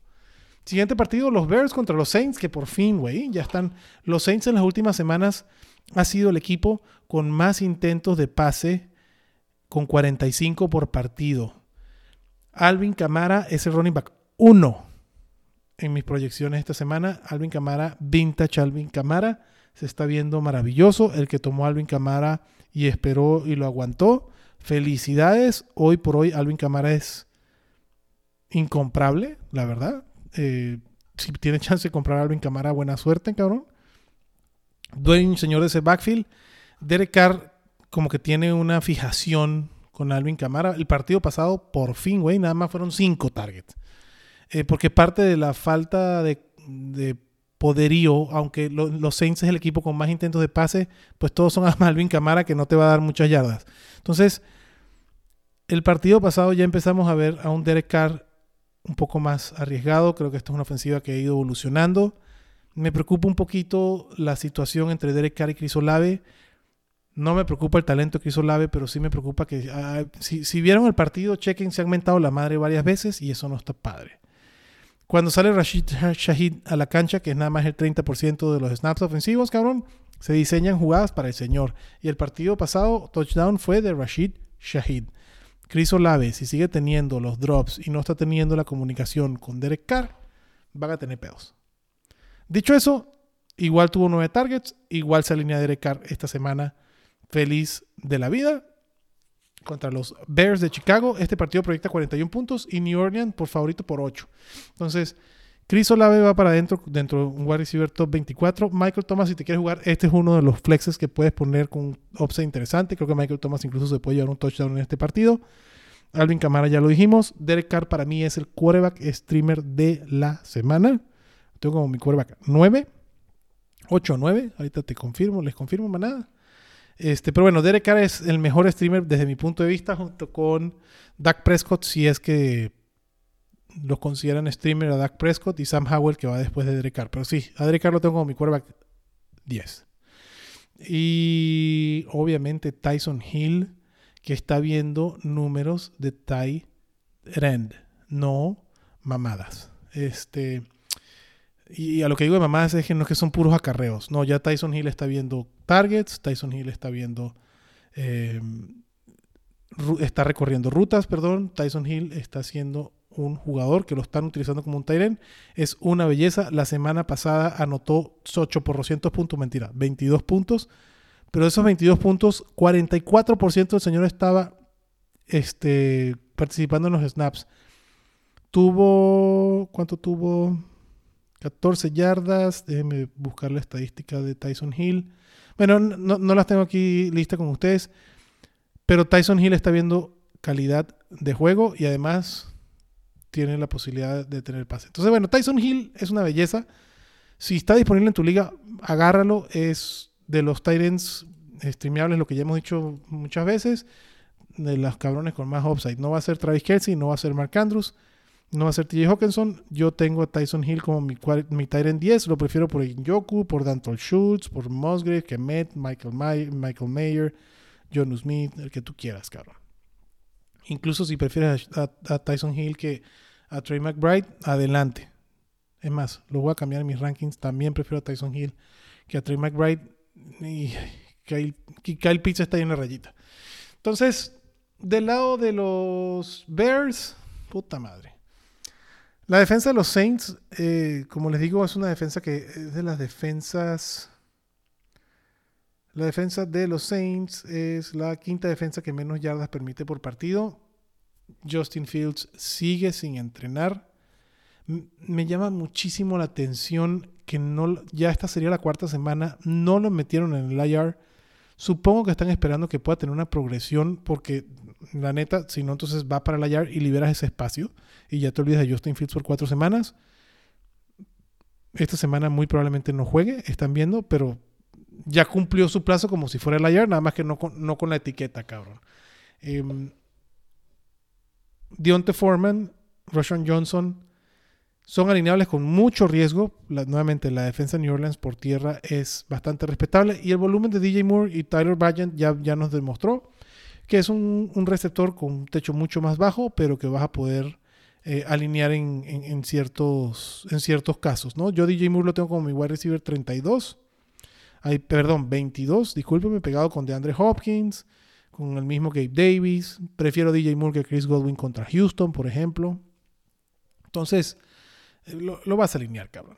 Siguiente partido, los Bears contra los Saints, que por fin, güey, ya están. Los Saints en las últimas semanas ha sido el equipo con más intentos de pase, con 45 por partido. Alvin Camara es el running back 1 en mis proyecciones esta semana. Alvin Camara, vintage Alvin Camara, se está viendo maravilloso. El que tomó Alvin Camara y esperó y lo aguantó. Felicidades. Hoy por hoy Alvin Camara es incomprable, la verdad. Eh, si tiene chance de comprar a Alvin Camara, buena suerte, cabrón. Dwayne, señor de ese backfield. Derek Carr como que tiene una fijación con Alvin Camara. El partido pasado, por fin, güey, nada más fueron cinco targets. Eh, porque parte de la falta de, poderío, aunque los Saints es el equipo con más intentos de pase, pues todos son a Alvin Camara que no te va a dar muchas yardas. Entonces, el partido pasado ya empezamos a ver a un Derek Carr un poco más arriesgado. Creo que esta es una ofensiva que ha ido evolucionando. Me preocupa un poquito la situación entre Derek Carr y Chris Olave. No me preocupa el talento de Chris Olave, pero sí me preocupa que ah, si, vieron el partido, chequen, se ha aumentado la madre varias veces y eso no está padre. Cuando sale Rashid Shahid a la cancha, que es nada más el 30% de los snaps ofensivos, cabrón, se diseñan jugadas para el señor. Y el partido pasado, touchdown fue de Rashid Shahid. Chris Olave, si sigue teniendo los drops y no está teniendo la comunicación con Derek Carr, van a tener pedos. Dicho eso, igual tuvo nueve targets, igual se alinea Derek Carr esta semana feliz de la vida contra los Bears de Chicago. Este partido proyecta 41 puntos y New Orleans por favorito por 8. Entonces, Chris Olave va para adentro, dentro de un wide receiver top 24. Michael Thomas, si te quieres jugar, este es uno de los flexes que puedes poner con un upside interesante. Creo que Michael Thomas incluso se puede llevar un touchdown en este partido. Alvin Camara ya lo dijimos. Derek Carr para mí es el quarterback streamer de la semana. Tengo como mi quarterback 9. 8 9. Ahorita te confirmo, les confirmo, manada. Este, pero bueno, Derek Carr es el mejor streamer desde mi punto de vista, junto con Dak Prescott, si es que lo consideran streamer a Dak Prescott y Sam Howell, que va después de Derek Carr. Pero sí, a Derek Carr lo tengo como mi quarterback 10. Y obviamente Tyson Hill, que está viendo números de Ty Rend, no mamadas. Este. Y a lo que digo de mamás es que no es que son puros acarreos. No, ya Tyson Hill está viendo targets, Tyson Hill está viendo. Em, está recorriendo rutas, perdón. Tyson Hill está siendo un jugador que lo están utilizando como un Tyren. Es una belleza. La semana pasada anotó 8 por 200 puntos, mentira, 22 puntos. Pero de esos 22 puntos, 44% del señor estaba este, participando en los snaps. Tuvo. ¿Cuánto tuvo? 14 yardas. Déjenme buscar la estadística de Tyson Hill. Bueno, no, las tengo aquí lista con ustedes. Pero Tyson Hill está viendo calidad de juego y además tiene la posibilidad de tener pase. Entonces, bueno, Tyson Hill es una belleza. Si está disponible en tu liga, agárralo. Es de los Titans streameables, lo que ya hemos dicho muchas veces. De los cabrones con más upside. No va a ser Travis Kelsey, no va a ser Mark Andrews. No va a ser TJ Hawkinson. Yo tengo a Tyson Hill como mi, mi Tyrant 10. Lo prefiero por Yoku, por Danton Schultz, por Musgrave, Kemet, Michael, May Michael Mayer, John Smith, el que tú quieras, cabrón. Incluso si prefieres a, Tyson Hill que a Trey McBride, adelante. Es más, lo voy a cambiar en mis rankings. También prefiero a Tyson Hill que a Trey McBride. Y Kyle, Kyle Pitts está ahí en la rayita. Entonces, del lado de los Bears, puta madre. La defensa de los Saints, eh, como les digo, es una defensa que es de las defensas. La defensa de los Saints es la quinta defensa que menos yardas permite por partido. Justin Fields sigue sin entrenar. me llama muchísimo la atención que no, ya esta sería la cuarta semana, no lo metieron en el IR. Supongo que están esperando que pueda tener una progresión porque la neta, si no, entonces va para la yard y liberas ese espacio y ya te olvidas de Justin Fields por cuatro semanas. Esta semana muy probablemente no juegue, están viendo, pero ya cumplió su plazo como si fuera la yard, nada más que no con, no con la etiqueta, cabrón. Em, Dionte Foreman, Roshan Johnson son alineables con mucho riesgo. nuevamente, la defensa de New Orleans por tierra es bastante respetable. Y el volumen de DJ Moore y Tyler Bryant ya, ya nos demostró que es un, receptor con un techo mucho más bajo, pero que vas a poder eh, alinear en, ciertos, en ciertos casos. ¿no? Yo DJ Moore lo tengo como mi wide receiver 32. Ay, perdón, 22. Discúlpeme, pegado con DeAndre Hopkins, con el mismo Gabe Davis. Prefiero DJ Moore que Chris Godwin contra Houston, por ejemplo. Entonces, eh, lo, vas a alinear, cabrón.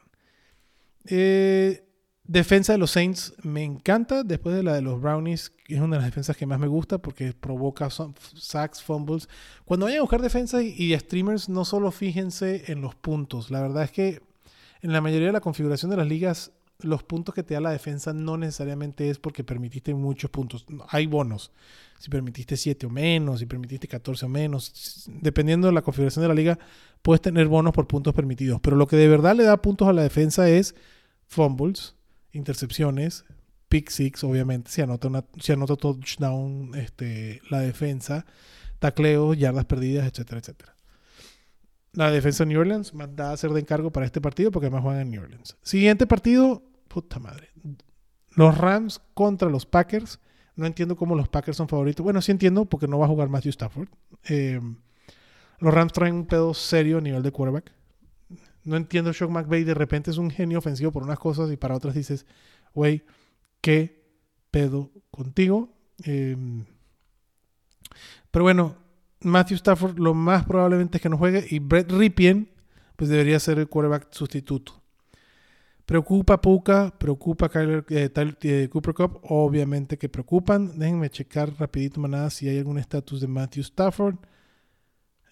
Eh, defensa de los Saints me encanta. Después de la de los Brownies, es una de las defensas que más me gusta porque provoca sacks, fumbles. Cuando vayan a buscar defensa y, streamers, no solo fíjense en los puntos. La verdad es que en la mayoría de la configuración de las ligas, los puntos que te da la defensa no necesariamente es porque permitiste muchos puntos. Hay bonos. Si permitiste 7 o menos, si permitiste 14 o menos. Dependiendo de la configuración de la liga, puedes tener bonos por puntos permitidos. Pero lo que de verdad le da puntos a la defensa es fumbles, intercepciones, pick six, obviamente, si anota, una, si anota touchdown este, la defensa, tacleos, yardas perdidas, etcétera, etcétera. La defensa de New Orleans da a ser de encargo para este partido porque además juegan en New Orleans. Siguiente partido, puta madre. Los Rams contra los Packers. No entiendo cómo los Packers son favoritos. Bueno, sí entiendo porque no va a jugar Matthew Stafford. Eh, los Rams traen un pedo serio a nivel de quarterback. No entiendo, Shock McVay de repente es un genio ofensivo por unas cosas y para otras dices, güey, ¿qué pedo contigo? Em, pero bueno, Matthew Stafford lo más probablemente es que no juegue y Brett Ripien pues debería ser el quarterback sustituto. Preocupa Puka, preocupa Kyler, eh, eh, Cooper Cup, obviamente que preocupan. Déjenme checar rapidito manada si hay algún estatus de Matthew Stafford.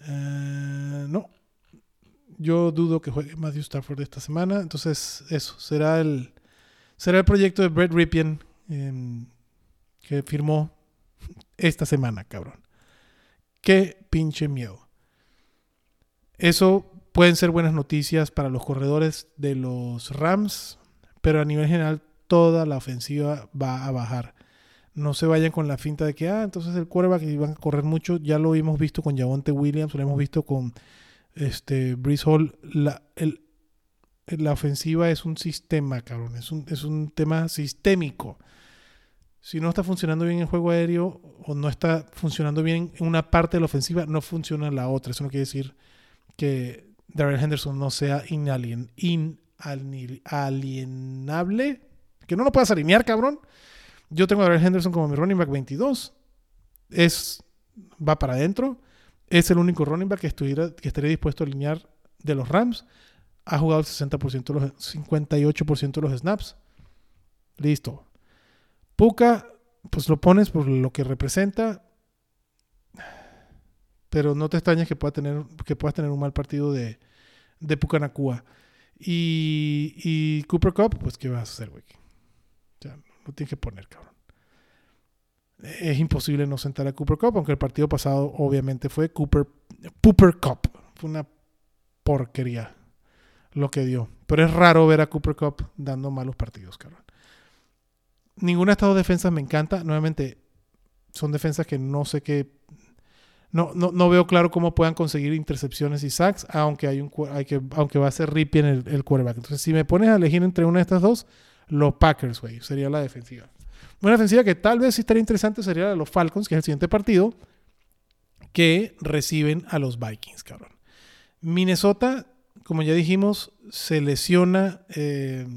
Eh, no, yo dudo que juegue Matthew Stafford esta semana. Entonces, eso, será el, será el proyecto de Brett Ripien em, que firmó esta semana, cabrón. Qué pinche miedo. Eso pueden ser buenas noticias para los corredores de los Rams, pero a nivel general toda la ofensiva va a bajar. No se vayan con la finta de que, ah, entonces el quarterback van a correr mucho. Ya lo hemos visto con Javonte Williams, lo hemos visto con este, Breeze Hall, la, la ofensiva es un sistema, cabrón. Es un, es un tema sistémico. Si no está funcionando bien el juego aéreo o no está funcionando bien en una parte de la ofensiva, no funciona la otra. Eso no quiere decir que Darrell Henderson no sea inalien, inalienable. Que no lo puedas alinear, cabrón. Yo tengo a Henderson como mi running back 22. Es, va para adentro es el único running back que, estuviera, que estaría dispuesto a alinear de los Rams. Ha jugado el 60%, los, 58% de los snaps. Listo. Puka, pues lo pones por lo que representa. Pero no te extrañes que, pueda tener, que puedas tener un mal partido de, de Puka Nakua. Y, y Cooper Cup, pues ¿qué vas a hacer, güey? Ya, lo tienes que poner, cabrón es imposible no sentar a Cooper Cup, aunque el partido pasado obviamente fue Cooper, Cooper Cup. Fue una porquería lo que dio. Pero es raro ver a Cooper Cup dando malos partidos, cabrón. Ninguna de estas dos defensas me encanta. Nuevamente, son defensas que no sé qué. No, no, veo claro cómo puedan conseguir intercepciones y sacks, aunque, hay un, hay que, aunque va a ser Rippy en el, el quarterback. Entonces, si me pones a elegir entre una de estas dos, los Packers, güey, sería la defensiva. Una ofensiva que tal vez sí estaría interesante sería la de los Falcons, que es el siguiente partido, que reciben a los Vikings, cabrón. Minnesota, como ya dijimos, se lesiona. Eh,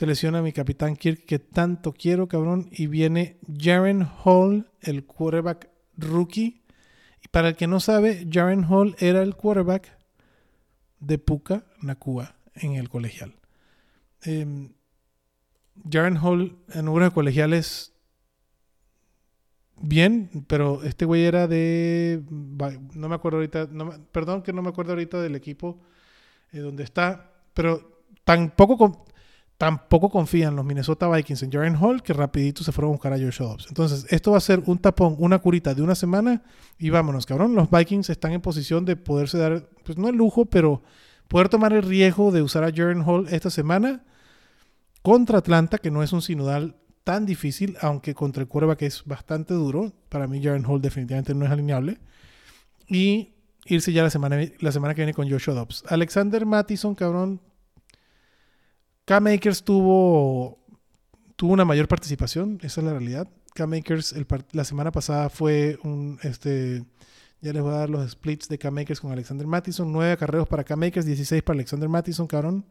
a mi capitán Kirk, que tanto quiero, cabrón. Y viene Jaren Hall, el quarterback rookie. Y para el que no sabe, Jaren Hall era el quarterback de Puka Nakua en el colegial. Eh, Jaren Hall en número de colegiales bien, pero este güey era de no me acuerdo ahorita, perdón que no me acuerdo ahorita del equipo eh, donde está, pero tampoco tampoco confían los Minnesota Vikings en Jaren Hall que rapidito se fueron a buscar a Josh Dobbs. Entonces, esto va a ser un tapón, una curita de una semana y vámonos, cabrón. Los Vikings están en posición de poderse dar, pues no el lujo, pero poder tomar el riesgo de usar a Jaren Hall esta semana contra Atlanta, que no es un sinodal tan difícil, aunque contra el que es bastante duro. Para mí, Jaren Hall definitivamente no es alineable. y irse ya la semana, la semana que viene con Joshua Dobbs. Alexander Mattison, cabrón. K-Makers tuvo, tuvo una mayor participación, esa es la realidad. K-Makers la semana pasada fue un, este, ya les voy a dar los splits de K-Makers con Alexander Mattison. 9 acarreos para K-Makers, 16 para Alexander Mattison, cabrón.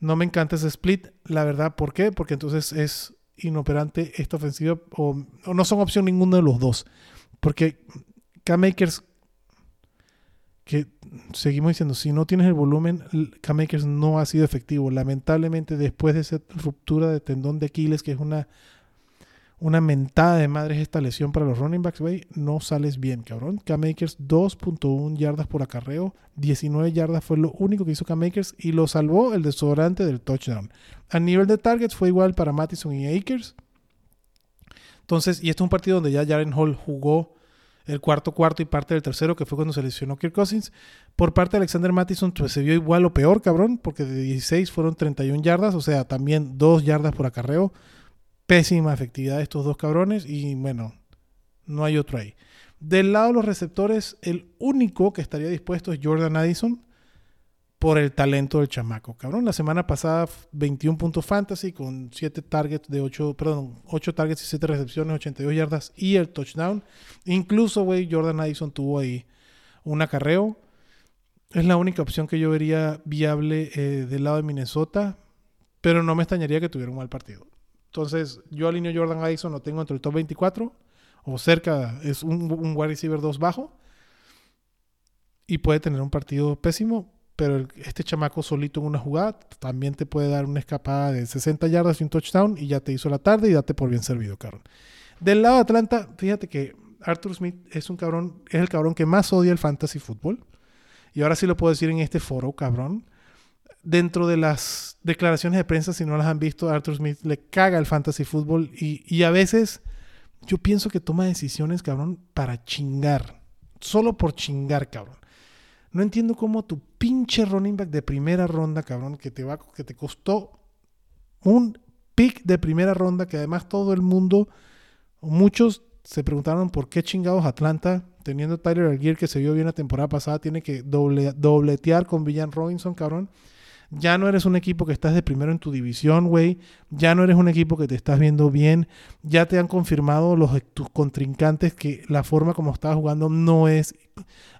No me encanta ese split, la verdad. ¿Por qué? Porque entonces es inoperante esta ofensiva o, no son opción ninguno de los dos. Porque K-Makers, que seguimos diciendo, si no tienes el volumen, K-Makers no ha sido efectivo. Lamentablemente, después de esa ruptura de tendón de Aquiles, que es una una mentada de madres esta lesión para los running backs, güey, no sales bien, cabrón. K-Makers 2.1 yardas por acarreo, 19 yardas fue lo único que hizo K-Makers y lo salvó el desodorante del touchdown. A nivel de targets fue igual para Mattison y Akers. Entonces, y este es un partido donde ya Jaren Hall jugó el cuarto cuarto y parte del tercero, que fue cuando se lesionó Kirk Cousins. Por parte de Alexander Mattison, pues se vio igual o peor, cabrón, porque de 16 fueron 31 yardas, o sea, también 2 yardas por acarreo pésima efectividad de estos dos cabrones y bueno, no hay otro ahí. Del lado de los receptores, el único que estaría dispuesto es Jordan Addison por el talento del chamaco, cabrón. La semana pasada 21 puntos fantasy con 7 targets de 8, perdón, 8 targets y 7 recepciones, 82 yardas y el touchdown. Incluso, güey, Jordan Addison tuvo ahí un acarreo. Es la única opción que yo vería viable eh, del lado de Minnesota, pero no me extrañaría que tuviera un mal partido. Entonces, yo alineo Jordan Addison, lo tengo entre el top 24 o cerca, es un, un wide receiver 2 bajo. Y puede tener un partido pésimo, pero este chamaco solito en una jugada también te puede dar una escapada de 60 yardas y un touchdown y ya te hizo la tarde y date por bien servido, cabrón. Del lado de Atlanta, fíjate que Arthur Smith es un cabrón, es el cabrón que más odia el fantasy fútbol. Y ahora sí lo puedo decir en este foro, cabrón dentro de las declaraciones de prensa, si no las han visto, Arthur Smith le caga el fantasy fútbol y, a veces yo pienso que toma decisiones, cabrón, para chingar. Solo por chingar, cabrón. No entiendo cómo tu pinche running back de primera ronda, cabrón, que te, va, que te costó un pick de primera ronda, que además todo el mundo, muchos se preguntaron por qué chingados Atlanta, teniendo Tyler Algier que se vio bien la temporada pasada, tiene que doble, dobletear con Villan Robinson, cabrón. Ya no eres un equipo que estás de primero en tu división, güey. Ya no eres un equipo que te estás viendo bien. Ya te han confirmado los, tus contrincantes que la forma como estás jugando no es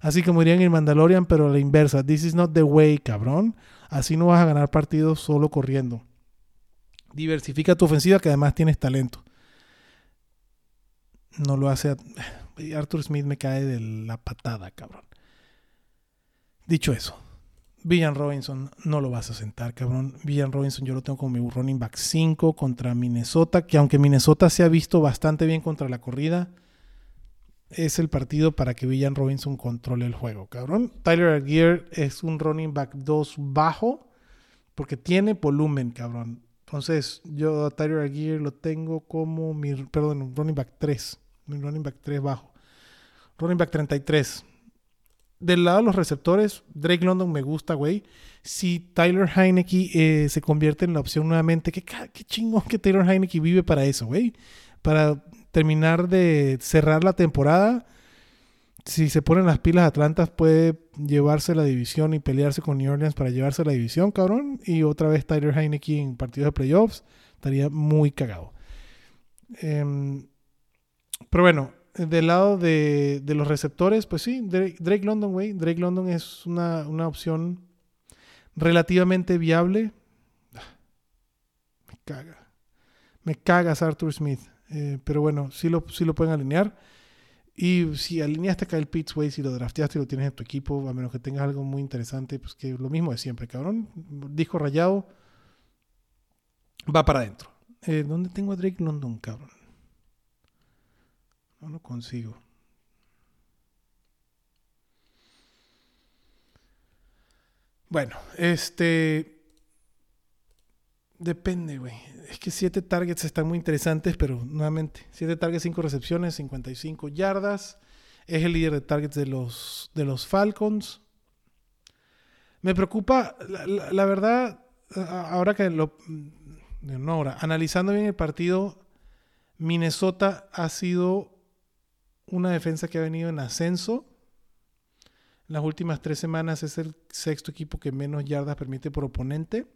así como dirían en Mandalorian, pero a la inversa. This is not the way, cabrón. Así no vas a ganar partidos solo corriendo. Diversifica tu ofensiva que además tienes talento. No lo hace. Arthur Smith me cae de la patada, cabrón. Dicho eso, Villan Robinson no lo vas a sentar, cabrón. Villan Robinson yo lo tengo como mi running back 5 contra Minnesota, que aunque Minnesota se ha visto bastante bien contra la corrida, es el partido para que Villan Robinson controle el juego, cabrón. Tyler Aguirre es un running back 2 bajo, porque tiene volumen, cabrón. Entonces, yo a Tyler Aguirre lo tengo como mi, perdón, running back 3. Mi running back 3 bajo. Running back 33 del lado de los receptores, Drake London me gusta, güey. Si Tyler Heineke eh, se convierte en la opción nuevamente, qué, qué chingón que Tyler Heineke vive para eso, güey. Para terminar de cerrar la temporada. Si se ponen las pilas, Atlanta puede llevarse la división y pelearse con New Orleans para llevarse la división, cabrón. Y otra vez Tyler Heineke en partidos de playoffs. Estaría muy cagado. Em, pero bueno, del lado de, los receptores, pues sí, Drake, London, güey. Drake London es una, opción relativamente viable. Me caga. Me cagas Arthur Smith. Eh, pero bueno, sí lo, sí lo pueden alinear. Y si alineaste a Kyle Pitts, güey, si lo drafteaste y lo tienes en tu equipo, a menos que tengas algo muy interesante, pues que lo mismo de siempre, cabrón. Disco rayado, va para adentro. Eh, ¿Dónde tengo a Drake London, cabrón? No lo consigo. Bueno, este. Depende, güey. Es que siete targets están muy interesantes, pero nuevamente, siete targets, cinco recepciones, 55 yardas. Es el líder de targets de los, de los Falcons. Me preocupa, la, verdad, ahora que lo. No, ahora, analizando bien el partido, Minnesota ha sido una defensa que ha venido en ascenso En las últimas tres semanas es el sexto equipo que menos yardas permite por oponente.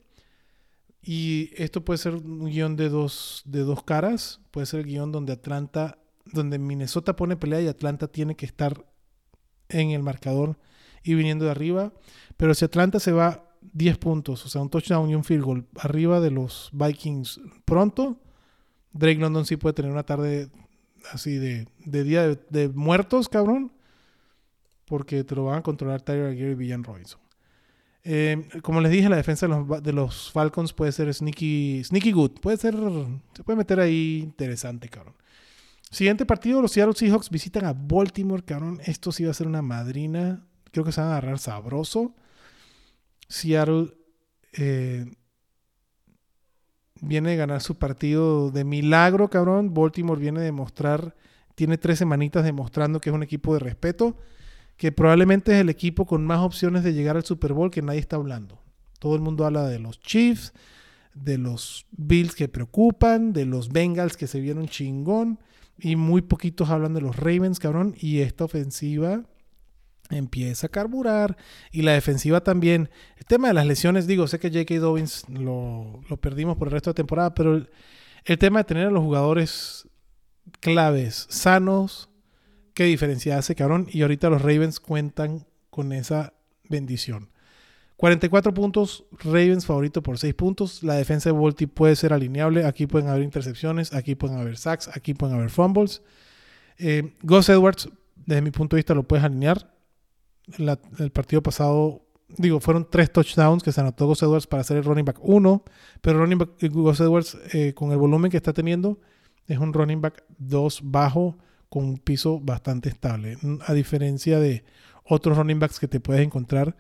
Y esto puede ser un guion de dos, de dos caras. Puede ser el guion donde Atlanta, donde Minnesota pone pelea y Atlanta tiene que estar en el marcador y viniendo de arriba. Pero si Atlanta se va 10 puntos, o sea, un touchdown y un field goal arriba de los Vikings pronto, Drake London sí puede tener una tarde así de, día de, muertos, cabrón. Porque te lo van a controlar Tyler Aguirre y Villan Robinson. Eh, como les dije, la defensa de los, Falcons puede ser sneaky, sneaky good. Puede ser, se puede meter ahí interesante, cabrón. Siguiente partido, los Seattle Seahawks visitan a Baltimore, cabrón. Esto sí va a ser una madrina. Creo que se van a agarrar sabroso. Seattle eh, viene de ganar su partido de milagro, cabrón. Baltimore viene de mostrar, tiene tres semanitas demostrando que es un equipo de respeto que probablemente es el equipo con más opciones de llegar al Super Bowl que nadie está hablando. Todo el mundo habla de los Chiefs, de los Bills que preocupan, de los Bengals que se vieron chingón, y muy poquitos hablan de los Ravens, cabrón, y esta ofensiva empieza a carburar y la defensiva también. El tema de las lesiones, digo, sé que J.K. Dobbins lo, perdimos por el resto de temporada, pero el tema de tener a los jugadores claves sanos, qué diferencia hace, cabrón. Y ahorita los Ravens cuentan con esa bendición. 44 puntos, Ravens favorito por 6 puntos. La defensa de Volti puede ser alineable. Aquí pueden haber intercepciones, aquí pueden haber sacks, aquí pueden haber fumbles. Eh, Gus Edwards, desde mi punto de vista, lo puedes alinear. el partido pasado, digo, fueron 3 touchdowns que se anotó Gus Edwards para hacer el running back 1. Pero running back, Gus Edwards, eh, con el volumen que está teniendo, es un running back 2 bajo con un piso bastante estable. A diferencia de otros running backs que te puedes encontrar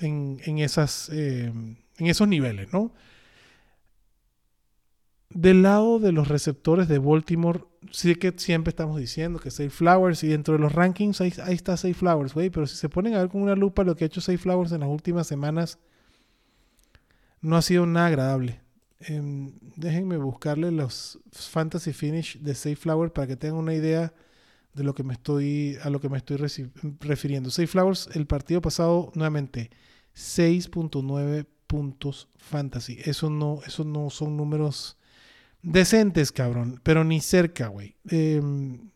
en, esas, eh, en esos niveles, ¿no? Del lado de los receptores de Baltimore, sí que siempre estamos diciendo que Safe Flowers y dentro de los rankings ahí, está Safe Flowers, güey, pero si se ponen a ver con una lupa lo que ha hecho Safe Flowers en las últimas semanas, no ha sido nada agradable. Em, déjenme buscarle los fantasy finish de Safe Flower para que tengan una idea de lo que me estoy, a lo que me estoy refiriendo. Safe Flowers, el partido pasado, nuevamente, 6.9 puntos fantasy. Eso no, eso no son números decentes, cabrón, pero ni cerca, güey. Em,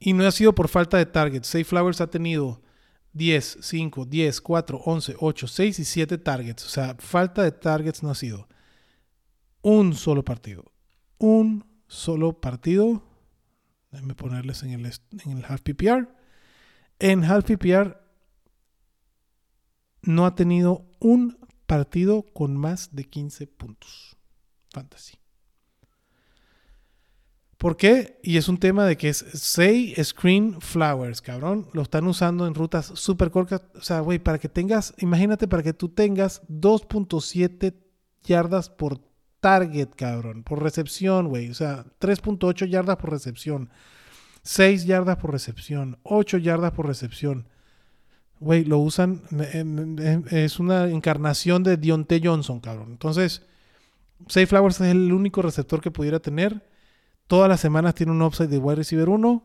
y no ha sido por falta de targets. Safe Flowers ha tenido 10, 5, 10, 4, 11, 8, 6 y 7 targets. O sea, falta de targets no ha sido. Un solo partido. Un solo partido Déjenme ponerles en el, en el half PPR. En half PPR no ha tenido un partido con más de 15 puntos. Fantasy. ¿Por qué? Y es un tema de que es Say Screen Flowers, cabrón. Lo están usando en rutas súper cortas. O sea, güey, para que tengas, imagínate para que tú tengas 2.7 yardas por target, cabrón, por recepción, güey. O sea, 3.8 yardas por recepción. 6 yardas por recepción. 8 yardas por recepción. Güey, lo usan. Es una encarnación de Dionte Johnson, cabrón. Entonces, Safe Flowers es el único receptor que pudiera tener. Todas las semanas tiene un upside de wide receiver 1.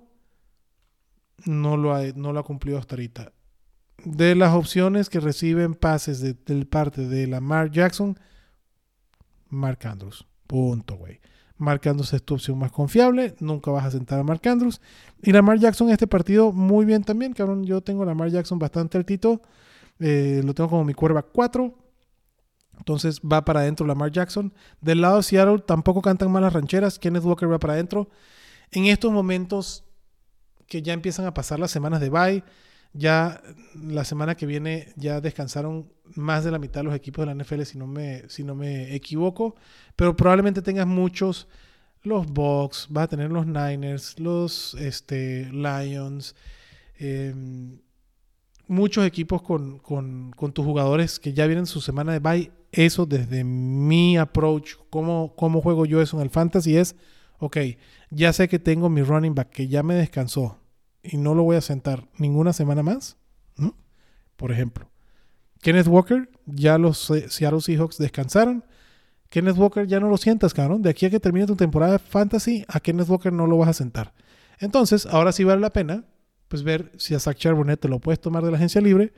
No lo ha, no lo ha cumplido hasta ahorita. De las opciones que reciben pases de, de parte de Lamar Jackson, Mark Andrews. Punto, güey. Mark Andrews es tu opción más confiable. Nunca vas a sentar a Mark Andrews. Y Lamar Jackson en este partido muy bien también, cabrón. Yo tengo a Lamar Jackson bastante altito. Eh, lo tengo como mi cuerva 4. Entonces va para adentro Lamar Jackson. Del lado de Seattle tampoco cantan malas rancheras. Kenneth Walker va para adentro. En estos momentos que ya empiezan a pasar las semanas de bye, ya la semana que viene ya descansaron más de la mitad de los equipos de la NFL, si no me, si no me equivoco. Pero probablemente tengas muchos, los Bucks, vas a tener los Niners, los este, Lions, em, muchos equipos con, con, con, tus jugadores que ya vienen su semana de bye. Eso desde mi approach, cómo, cómo juego yo eso en el fantasy es, ok, ya sé que tengo mi running back que ya me descansó y no lo voy a sentar ninguna semana más, por ejemplo. Kenneth Walker, ya los Seattle Seahawks descansaron. Kenneth Walker ya no lo sientas, cabrón. De aquí a que termine tu temporada de fantasy, a Kenneth Walker no lo vas a sentar. Entonces, ahora sí vale la pena pues ver si a Zach Charbonnet te lo puedes tomar de la agencia libre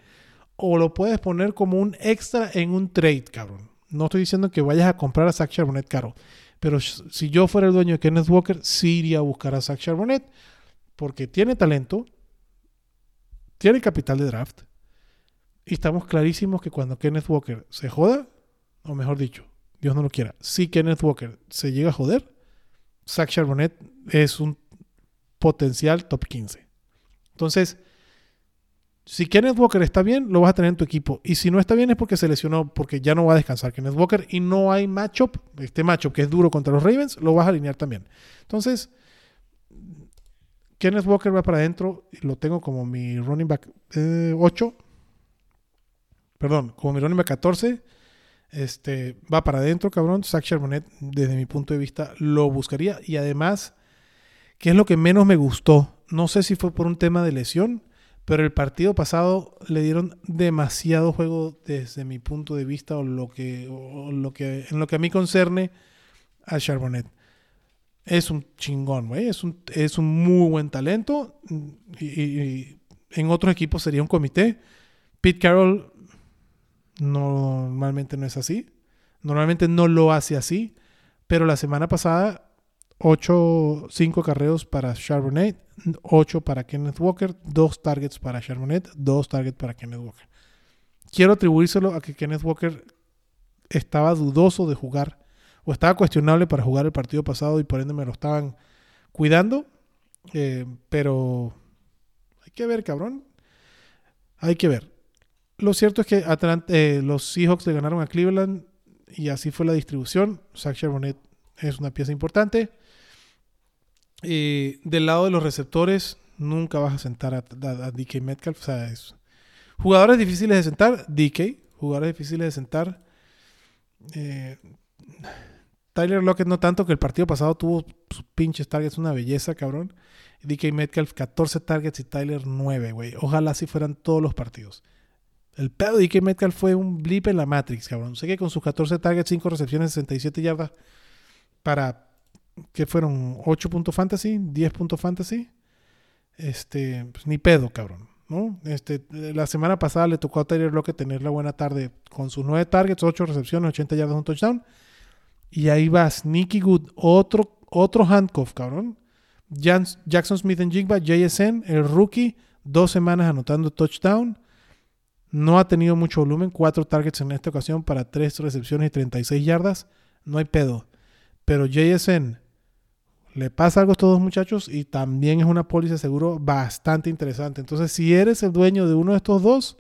o lo puedes poner como un extra en un trade, cabrón. No estoy diciendo que vayas a comprar a Zach Charbonnet caro, pero si yo fuera el dueño de Kenneth Walker, sí iría a buscar a Zach Charbonnet porque tiene talento, tiene capital de draft y estamos clarísimos que cuando Kenneth Walker se joda, o mejor dicho, Dios no lo quiera, si Kenneth Walker se llega a joder, Zach Charbonnet es un potencial top 15. Entonces, si Kenneth Walker está bien, lo vas a tener en tu equipo. Y si no está bien es porque se lesionó, porque ya no va a descansar Kenneth Walker y no hay matchup. Este matchup que es duro contra los Ravens, lo vas a alinear también. Entonces, Kenneth Walker va para adentro. Lo tengo como mi running back 8. Eh, Perdón, como mi running back 14. Este, va para adentro, cabrón. Zach Charbonnet, desde mi punto de vista, lo buscaría. Y además, ¿qué es lo que menos me gustó? No sé si fue por un tema de lesión pero el partido pasado le dieron demasiado juego desde mi punto de vista o lo que, lo que en lo que a mí concerne a Charbonnet. Es un chingón, güey. Es un, es un muy buen talento. Y, en otros equipos sería un comité. Pete Carroll normalmente no es así. Normalmente no lo hace así. Pero la semana pasada 8, 5 carreos para Charbonnet, 8 para Kenneth Walker, 2 targets para Charbonnet, 2 targets para Kenneth Walker. Quiero atribuírselo a que Kenneth Walker estaba dudoso de jugar estaba cuestionable para jugar el partido pasado y por ende me lo estaban cuidando. Eh, pero hay que ver, cabrón. Hay que ver. Lo cierto es que eh, los Seahawks le ganaron a Cleveland y así fue la distribución. Zach Charbonnet es una pieza importante. Del lado de los receptores, nunca vas a sentar a, DK Metcalf. O sea, es, jugadores difíciles de sentar, DK. Jugadores difíciles de sentar. Eh, Tyler Lockett no tanto que el partido pasado tuvo sus pinches targets, una belleza, cabrón. DK Metcalf 14 targets y Tyler 9, güey. Ojalá así fueran todos los partidos. El pedo de DK Metcalf fue un blip en la Matrix, cabrón. Sé que con sus 14 targets, 5 recepciones, 67 yardas para que fueron 8 puntos fantasy, 10 puntos fantasy. Este, pues ni pedo, cabrón. ¿no? Este, la semana pasada le tocó a Tyler Lockett tener la buena tarde con sus 9 targets, 8 recepciones, 80 yardas, un touchdown. Y ahí va Sneaky Good, otro, otro handcuff, cabrón. Jackson Smith en Jigba, JSN, el rookie, dos semanas anotando touchdown. No ha tenido mucho volumen, 4 targets en esta ocasión para 3 recepciones y 36 yardas. No hay pedo. Pero JSN le pasa algo a estos dos muchachos y también es una póliza de seguro bastante interesante. Entonces, si eres el dueño de uno de estos dos,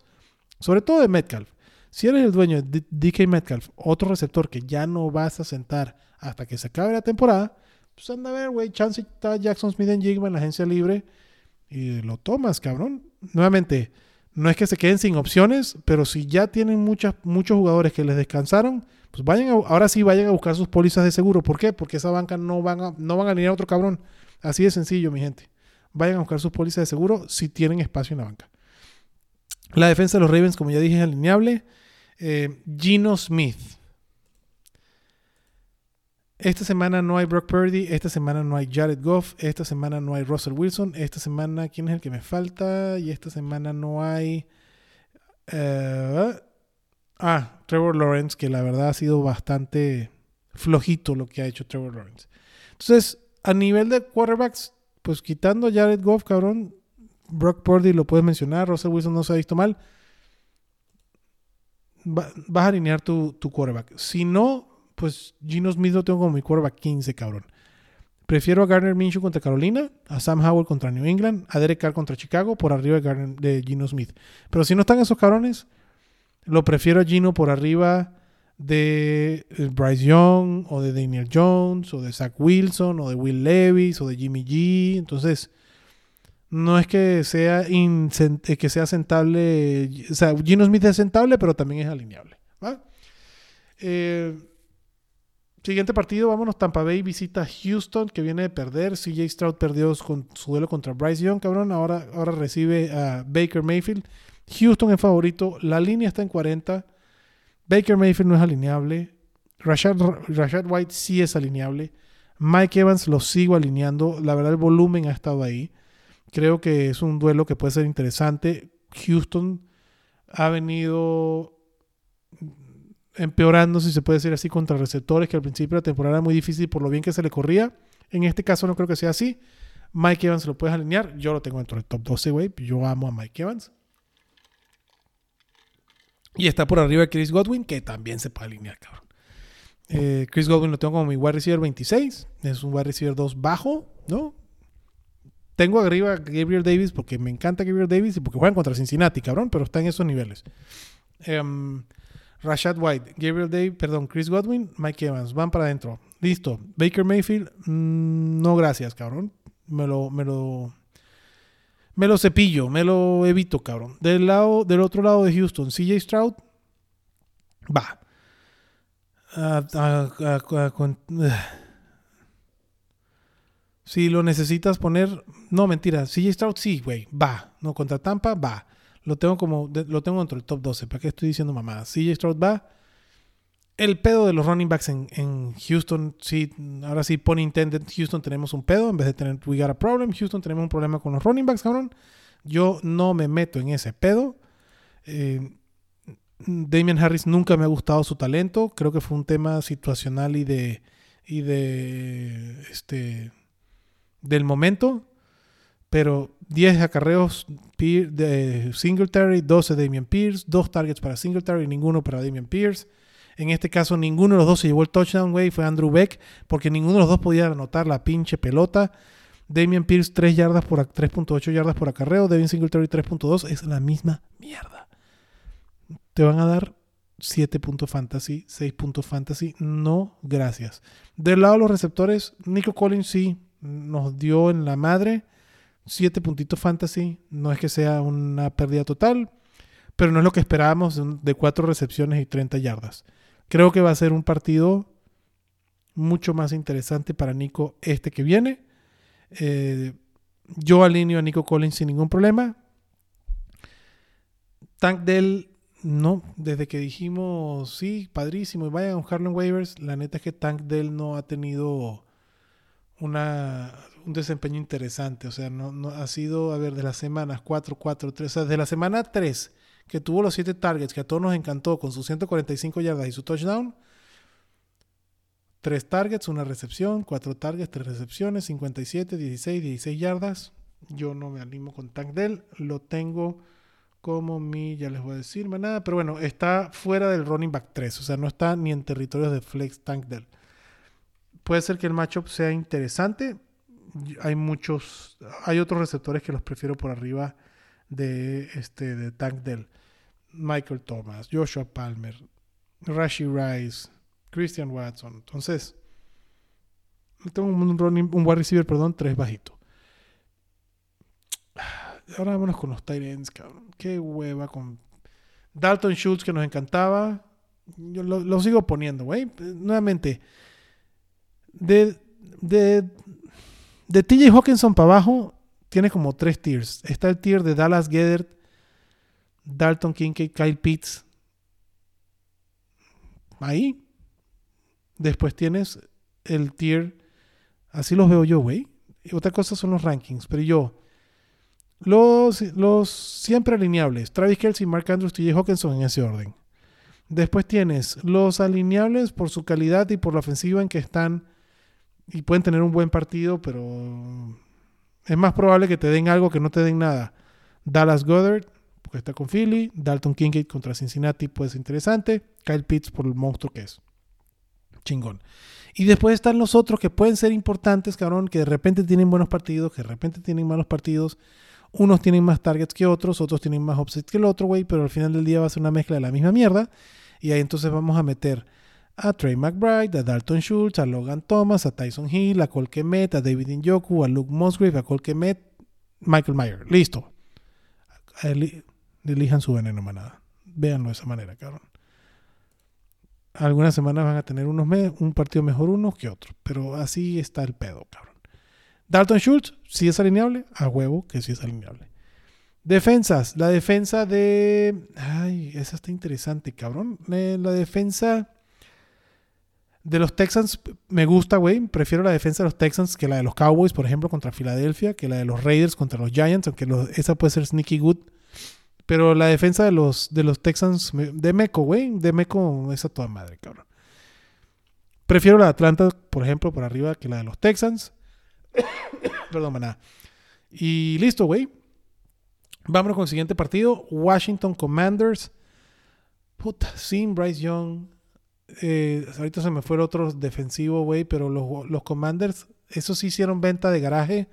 sobre todo de Metcalf, si eres el dueño de DK Metcalf, otro receptor que ya no vas a sentar hasta que se acabe la temporada, pues anda a ver, güey, chance está Jackson Smith en Jigma en la agencia libre y lo tomas, cabrón. Nuevamente, no es que se queden sin opciones, pero si ya tienen muchas, muchos jugadores que les descansaron, pues vayan ahora sí vayan a buscar sus pólizas de seguro. ¿Por qué? Porque esa banca no van a, no van a alinear a otro cabrón. Así de sencillo, mi gente. Vayan a buscar sus pólizas de seguro si tienen espacio en la banca. La defensa de los Ravens, como ya dije, es alineable. Eh, Gino Smith. Esta semana no hay Brock Purdy, esta semana no hay Jared Goff, esta semana no hay Russell Wilson, esta semana, ¿quién es el que me falta? Y esta semana no hay... Eh, Ah, Trevor Lawrence, que la verdad ha sido bastante flojito lo que ha hecho Trevor Lawrence. Entonces, a nivel de quarterbacks, pues quitando a Jared Goff, cabrón, Brock Purdy lo puedes mencionar, Russell Wilson no se ha visto mal. Vas a alinear tu, tu, quarterback. Si no, pues Gino Smith lo tengo como mi quarterback 15, cabrón. Prefiero a Garner Minshew contra Carolina, a Sam Howell contra New England, a Derek Carr contra Chicago por arriba de, de Gino Smith. Pero si no están esos cabrones, lo prefiero a Gino por arriba de eh, Bryce Young o de Daniel Jones o de Zach Wilson o de Will Levis o de Jimmy G. Entonces, no es que sea, eh, que sea sentable. O sea, Gino Smith es sentable, pero también es alineable. Eh, siguiente partido, vámonos. Tampa Bay visita Houston, que viene de perder. CJ Stroud perdió su duelo contra Bryce Young, cabrón. Ahora, ahora recibe a Baker Mayfield. Houston es favorito. La línea está en 40. Baker Mayfield no es alineable. Rashad, White sí es alineable. Mike Evans lo sigo alineando. La verdad, el volumen ha estado ahí. Creo que es un duelo que puede ser interesante. Houston ha venido empeorando, si se puede decir así, contra receptores, que al principio de la temporada era muy difícil por lo bien que se le corría. En este caso no creo que sea así. Mike Evans lo puedes alinear. Yo lo tengo dentro del top 12, güey. Yo amo a Mike Evans. Y está por arriba Chris Godwin, que también se puede alinear, cabrón. Eh, Chris Godwin lo tengo como mi wide receiver 26. Es un wide receiver 2 bajo, ¿no? Tengo arriba a Gabriel Davis porque me encanta Gabriel Davis y porque juegan contra Cincinnati, cabrón, pero está en esos niveles. Um, Rashad White, Gabriel Davis, perdón, Chris Godwin, Mike Evans, van para adentro. Listo. Baker Mayfield, mm, no gracias, cabrón. Me lo, me lo, me lo cepillo, me lo evito, cabrón. Del lado, del otro lado de Houston, CJ Stroud, va. si lo necesitas poner, no mentira, CJ Stroud sí, güey, va. No contra Tampa, va. Lo tengo como, lo tengo dentro del top 12. ¿Para qué estoy diciendo mamá? CJ Stroud va. El pedo de los running backs en, Houston, sí, ahora sí, pone intended, Houston tenemos un pedo, en vez de tener we got a problem, Houston tenemos un problema con los running backs, cabrón. Yo no me meto en ese pedo. Eh, Damian Harris nunca me ha gustado su talento. Creo que fue un tema situacional y de. y de. este. del momento. Pero 10 acarreos de Singletary, 12 de Damian Pierce, 2 targets para Singletary, ninguno para Damian Pierce. En este caso, ninguno de los dos se llevó el touchdown, güey. Fue Andrew Beck, porque ninguno de los dos podía anotar la pinche pelota. Damian Pierce 3 yardas por 3.8 yardas por acarreo. Devin Singletary 3.2. Es la misma mierda. Te van a dar 7 puntos fantasy, 6 puntos fantasy. No, gracias. Del lado de los receptores, Nico Collins sí nos dio en la madre. 7 puntitos fantasy. No es que sea una pérdida total, pero no es lo que esperábamos de 4 recepciones y 30 yardas. Creo que va a ser un partido mucho más interesante para Nico este que viene. Eh, yo alineo a Nico Collins sin ningún problema. Tank Dell, no, desde que dijimos sí, padrísimo, y vayan a un Harlem Waivers, la neta es que Tank Dell no ha tenido una, un desempeño interesante. O sea, no, no ha sido, a ver, de las semanas 4, 4, 3, o sea, de la semana 3 que tuvo los 7 targets, que a todos nos encantó con sus 145 yardas y su touchdown. 3 targets, una recepción, 4 targets, 3 recepciones, 57, 16, 16 yardas. Yo no me animo con Tank Dell, lo tengo como mi, ya les voy a decir nada, pero bueno, está fuera del running back 3, o sea, no está ni en territorios de flex Tank Dell. Puede ser que el matchup sea interesante. Hay muchos, hay otros receptores que los prefiero por arriba de este de Tank Dell. Michael Thomas, Joshua Palmer, Rashi Rice, Christian Watson. Entonces, tengo un, running, un wide receiver, perdón, tres bajito. Ahora vámonos con los Tyrants, cabrón. Qué hueva con Dalton Schultz, que nos encantaba. Yo lo, sigo poniendo, güey. Nuevamente, de, de, de TJ Hawkinson para abajo, tiene como tres tiers. Está el tier de Dallas Gedert, Dalton Kincaid, Kyle Pitts. Ahí. Después tienes el tier. Así los veo yo, güey. Otra cosa son los rankings. Pero yo. Los, los siempre alineables. Travis Kelsey, Mark Andrews, TJ Hawkinson en ese orden. Después tienes los alineables por su calidad y por la ofensiva en que están. Y pueden tener un buen partido, pero es más probable que te den algo que no te den nada. Dallas Goddard, porque está con Philly. Dalton Kincaid contra Cincinnati puede ser interesante. Kyle Pitts por el monstruo que es. Chingón. Y después están los otros que pueden ser importantes, cabrón, que de repente tienen buenos partidos, que de repente tienen malos partidos. Unos tienen más targets que otros, otros tienen más offsets que el otro, güey, pero al final del día va a ser una mezcla de la misma mierda. Y ahí entonces vamos a meter a Trey McBride, a Dalton Schultz, a Logan Thomas, a Tyson Hill, a Colquemet, a David Njoku, a Luke Musgrave, a Colquemet, Michael Mayer. Listo elijan su veneno, manada. Véanlo de esa manera, cabrón. Algunas semanas van a tener unos un partido mejor unos que otros, pero así está el pedo, cabrón. Dalton Schultz, si es alineable, a huevo que sí es alineable. Defensas, la defensa de. Ay, esa está interesante, cabrón. Eh, la defensa De los Texans me gusta, güey. Prefiero la defensa de los Texans que la de los Cowboys, por ejemplo, contra Filadelfia, que la de los Raiders contra los Giants, aunque esa puede ser sneaky good. Pero la defensa de los, de los Texans, de Meco, güey, de Meco es a toda madre, cabrón. Prefiero la de Atlanta, por ejemplo, por arriba que la de los Texans. Perdón, maná. Y listo, güey. Vámonos con el siguiente partido. Washington Commanders. Puta, sin Bryce Young. Eh, ahorita se me fue el otro defensivo, güey. Pero los, los Commanders, esos sí hicieron venta de garaje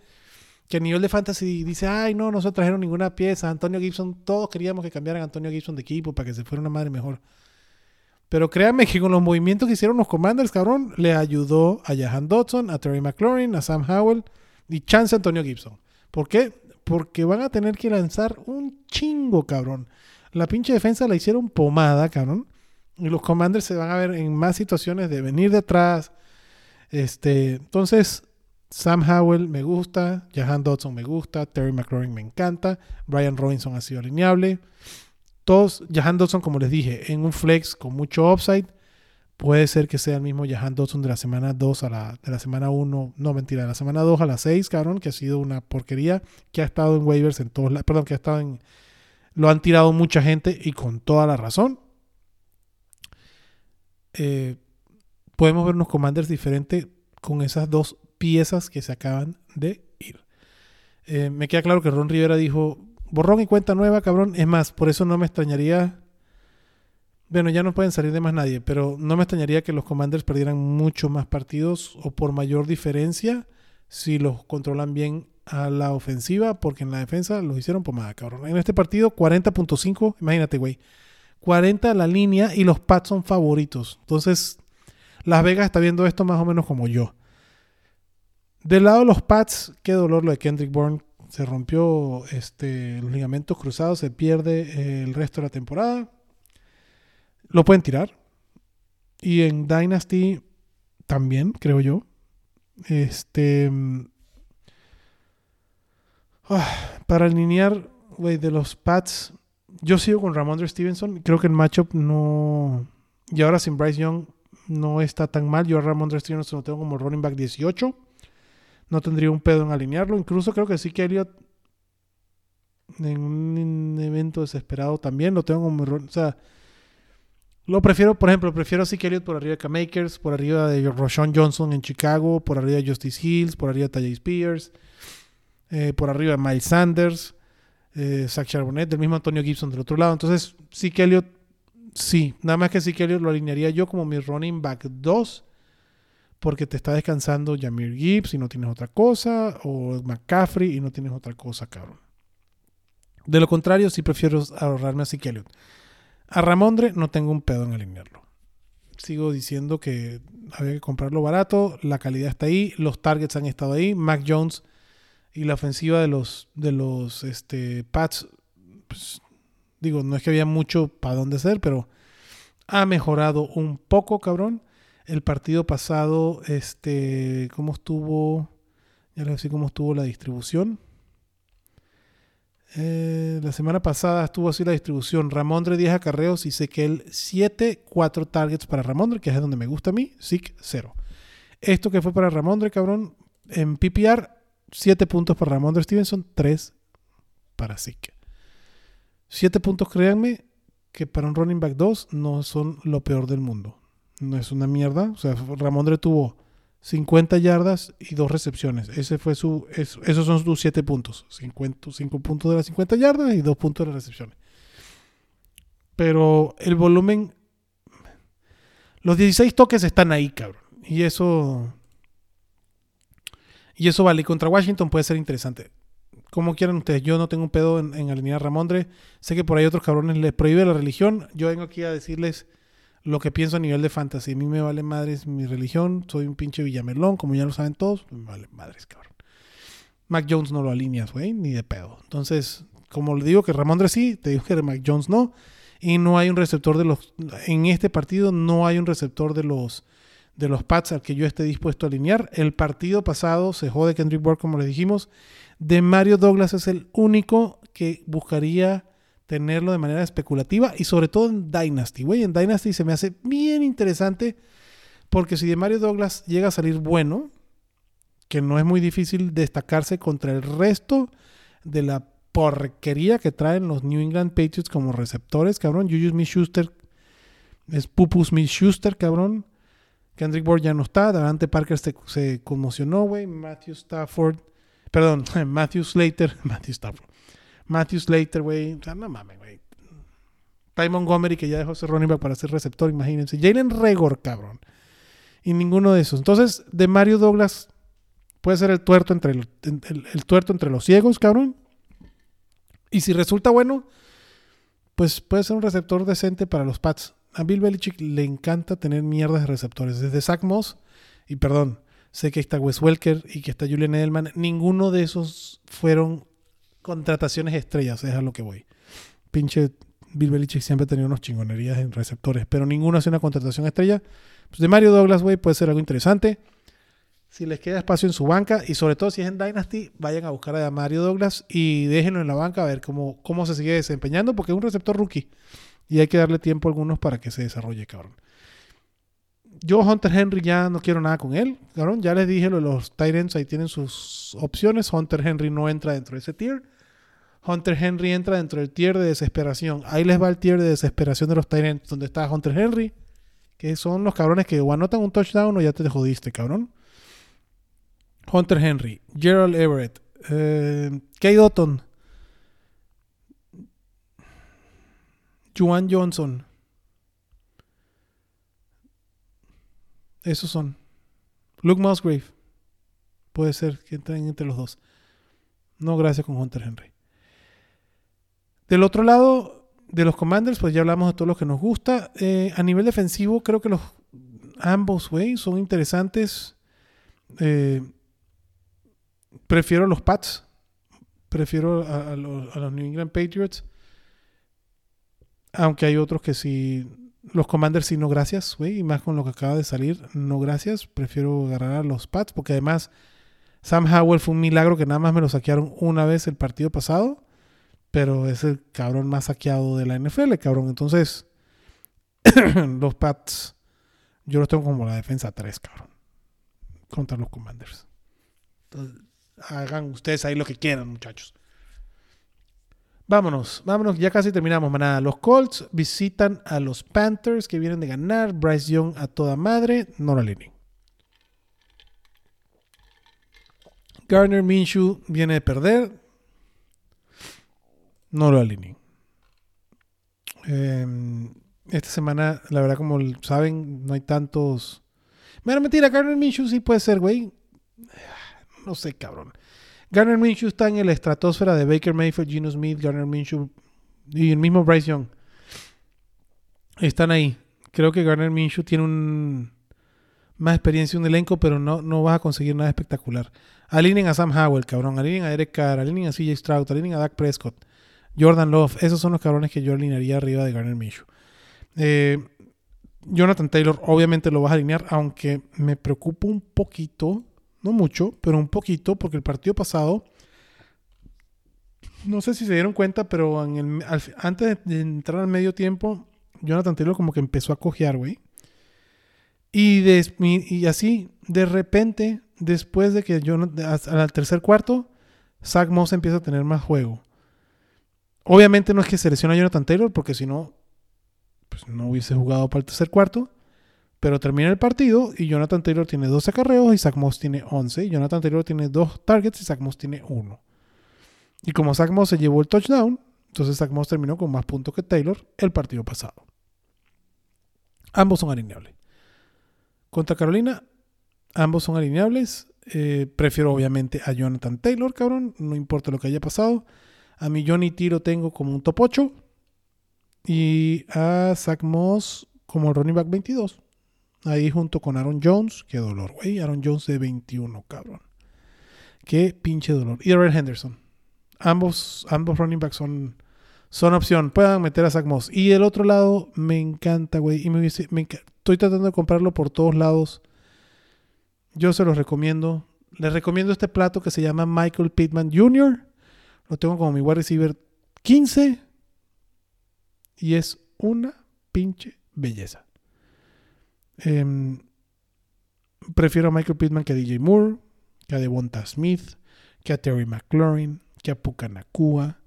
que a nivel de fantasy dice, ay, no, no se trajeron ninguna pieza. Antonio Gibson, todos queríamos que cambiaran a Antonio Gibson de equipo para que se fuera una madre mejor. Pero créanme que con los movimientos que hicieron los Commanders, cabrón, le ayudó a Jahan Dodson, a Terry McLaurin, a Sam Howell y chance a Antonio Gibson. ¿Por qué? Porque van a tener que lanzar un chingo, cabrón. La pinche defensa la hicieron pomada, cabrón. Y los Commanders se van a ver en más situaciones de venir detrás. Este, entonces, Sam Howell me gusta, Jahan Dodson me gusta, Terry McLaurin me encanta, Brian Robinson ha sido alineable. Todos, Jahan Dodson, como les dije, en un flex con mucho upside. Puede ser que sea el mismo Jahan Dodson de la semana 2 a la, de la semana 1, no mentira, de la semana 2 a la 6, cabrón, que ha sido una porquería, que ha estado en waivers en todos lados, perdón, que ha estado en, lo han tirado mucha gente y con toda la razón. Eh, podemos ver unos commanders diferentes con esas dos piezas que se acaban de ir. Eh, me queda claro que Ron Rivera dijo, borrón y cuenta nueva, cabrón. Es más, por eso no me extrañaría... Bueno, ya no pueden salir de más nadie, pero no me extrañaría que los Commanders perdieran mucho más partidos o por mayor diferencia si los controlan bien a la ofensiva, porque en la defensa los hicieron pomada, cabrón. En este partido, 40.5, imagínate, güey. 40 la línea y los Pats son favoritos. Entonces, Las Vegas está viendo esto más o menos como yo. Del lado de los Pats, qué dolor lo de Kendrick Bourne. Se rompió este, los ligamentos cruzados, se pierde eh, el resto de la temporada. Lo pueden tirar. Y en Dynasty también, creo yo. Este. Ah, para alinear, güey, de los Pats, yo sigo con Ramondre Stevenson. Creo que el matchup no. Y ahora sin Bryce Young no está tan mal. Yo a Ramondre Stevenson lo tengo como running back 18 no tendría un pedo en alinearlo. Incluso creo que sí que Elliot en un evento desesperado también lo tengo como... O sea, lo prefiero, por ejemplo, prefiero a Zeke Elliott por arriba de K-Makers, por arriba de Roshan Johnson en Chicago, por arriba de Justice Hills, por arriba de Tajay Spears, eh, por arriba de Miles Sanders, eh, Zach Charbonnet, del mismo Antonio Gibson del otro lado. Entonces, Zeke Elliott, sí, nada más que Zeke Elliott lo alinearía yo como mi running back 2 porque te está descansando Jamir Gibbs y no tienes otra cosa, o McCaffrey y no tienes otra cosa, cabrón. De lo contrario, sí prefiero ahorrarme a Zeke A Ramondre no tengo un pedo en alinearlo. Sigo diciendo que había que comprarlo barato, la calidad está ahí, los targets han estado ahí, Mac Jones y la ofensiva de los, de los este, Pats, pues, digo, no es que había mucho para dónde ser, pero ha mejorado un poco, cabrón el partido pasado, este, cómo estuvo, ya les voy a decir cómo estuvo la distribución. Eh, la semana pasada estuvo así la distribución. Ramondre 10 acarreos y Sequel 7, 4 targets para Ramondre, que es donde me gusta a mí. Sick 0. Esto que fue para Ramondre, cabrón, en PPR, 7 puntos para Ramondre Stevenson, 3 para Sick. 7 puntos, créanme, que para un running back 2 no son lo peor del mundo. No es una mierda. O sea, Ramondre tuvo 50 yardas y dos recepciones. Ese fue su, esos son sus 7 puntos. 5 puntos de las 50 yardas y 2 puntos de las recepciones. Pero el volumen. Los 16 toques están ahí, cabrón. Y eso. Y eso vale. Contra Washington puede ser interesante. Como quieran ustedes. Yo no tengo un pedo en, en alinear a Ramondre. Sé que por ahí otros cabrones les prohíbe la religión. Yo vengo aquí a decirles lo que pienso a nivel de fantasy. A mí me vale madres mi religión. Soy un pinche villamelón, como ya lo saben todos. Me vale madres, cabrón. Mac Jones no lo alineas, güey, ni de pedo. Entonces, como le digo que Ramondre sí, te digo que Mac Jones no. Y no hay un receptor de los. En este partido no hay un receptor de los de los Pats al que yo esté dispuesto a alinear. El partido pasado se jode Kendrick Bourne, como le dijimos. De Mario Douglas es el único que buscaría tenerlo de manera especulativa y sobre todo en Dynasty, güey. En Dynasty se me hace bien interesante Porque si de Mario Douglas llega a salir bueno, que no es muy difícil destacarse contra el resto de la porquería que traen los New England Patriots como receptores, cabrón. Juju Smith-Schuster es Pupu Smith-Schuster, cabrón. Kendrick Bourne ya no está. Davante Parker se, se conmocionó, güey. Matthew Stafford. Perdón, Matthew Slater. Matthew Stafford. Matthew Slater, güey. O sea, no mames, güey. Ty Montgomery, que ya dejó ser running back para ser receptor, imagínense. Jalen Regor, cabrón. Y ninguno de esos. Entonces, de Mario Douglas puede ser el tuerto entre, el, el tuerto entre los ciegos, cabrón. Y si resulta bueno, pues puede ser un receptor decente para los Pats. A Bill Belichick le encanta tener mierdas de receptores. Desde Zach Moss, y perdón, sé que está Wes Welker y que está Julian Edelman. Ninguno de esos fueron contrataciones estrellas, es a lo que voy. Pinche Bill Belichick siempre ha tenido unos chingonerías en receptores, pero ninguno hace una contratación estrella. Pues de Mario Douglas, güey, puede ser algo interesante. Si les queda espacio en su banca y sobre todo si es en Dynasty, vayan a buscar a Mario Douglas y déjenlo en la banca a ver cómo, cómo se sigue desempeñando porque es un receptor rookie y hay que darle tiempo a algunos para que se desarrolle, cabrón. Yo, Hunter Henry, ya no quiero nada con él, cabrón. Ya les dije lo de los Tyrants, ahí tienen sus opciones. Hunter Henry no entra dentro de ese tier. Hunter Henry entra dentro del tier de desesperación. Ahí les va el tier de desesperación de los Tyrants, donde está Hunter Henry, que son los cabrones que o anotan un touchdown o ya te jodiste, cabrón. Hunter Henry, Gerald Everett, eh, Kay Dotton, Juan Johnson. Esos son. Luke Musgrave. Puede ser que entren entre los dos. No, gracias con Hunter Henry. Del otro lado, de los Commanders, pues ya hablamos de todo lo que nos gusta. Eh, a nivel defensivo, creo que los ambos, güey, son interesantes. Eh, prefiero los Pats. Prefiero a, los, a, los, New England Patriots. Aunque hay otros que sí. Los Commanders sí, no gracias, güey. Y más con lo que acaba de salir, no gracias. Prefiero agarrar a los Pats. Porque además, Sam Howell fue un milagro que nada más me lo saquearon una vez el partido pasado pero es el cabrón más saqueado de la NFL, cabrón. Entonces, los Pats, yo los tengo como la defensa 3, cabrón. Contra los Commanders. Entonces, hagan ustedes ahí lo que quieran, muchachos. Vámonos, vámonos, ya casi terminamos, manada. Los Colts visitan a los Panthers que vienen de ganar. Bryce Young a toda madre, no la línea. Garner Minshew viene de perder, no. Em, esta semana, la verdad, como saben, no hay tantos. Mira, mentira, Garner Minshew sí puede ser, güey. No sé, cabrón. Garner Minshew está en la estratosfera de Baker Mayfield, Gino Smith, Garner Minshew y el mismo Bryce Young. Están ahí. Creo que Garner Minshew tiene un más experiencia en un elenco, pero no, no vas a conseguir nada espectacular. Alineen a Sam Howell, cabrón. Alineen a Eric Carr. Alineen a CJ Stroud. Alineen a Dak Prescott. Jordan Love, esos son los cabrones que yo alinearía arriba de Garner Minshew. Eh, Jonathan Taylor, obviamente lo vas a alinear, aunque me preocupa un poquito, no mucho, pero un poquito, porque el partido pasado, no sé si se dieron cuenta, pero antes de entrar al medio tiempo, Jonathan Taylor como que empezó a cojear, güey. Y, así, de repente, después de que yo al tercer cuarto, Zach Moss empieza a tener más juego. Obviamente no es que se a Jonathan Taylor, porque si no, pues no hubiese jugado para el tercer cuarto. Pero termina el partido y Jonathan Taylor tiene 12 acarreos y Zach Moss tiene 11. Y Jonathan Taylor tiene 2 targets y Zach Moss tiene 1. Y como Zach Moss se llevó el touchdown, entonces Zach Moss terminó con más puntos que Taylor el partido pasado. Ambos son alineables. Contra Carolina, ambos son alineables. Eh, prefiero obviamente a Jonathan Taylor, cabrón. No importa lo que haya pasado. A mi Johnny Tiro tengo como un top 8. Y a Zach Moss como el running back 22. Ahí junto con Aaron Jones. Qué dolor, güey. Aaron Jones de 21, cabrón. Qué pinche dolor. Y Aaron Henderson. Ambos, ambos running backs son, son opción. Puedan meter a Zach Moss. Y el otro lado me encanta, güey. Y me, estoy tratando de comprarlo por todos lados. Yo se los recomiendo. Les recomiendo este plato que se llama Michael Pittman Jr. Lo tengo como mi wide receiver 15. Y es una pinche belleza. Em, prefiero a Michael Pittman que a DJ Moore, que a Devonta Smith, que a Terry McLaurin, que a Puka Nakua,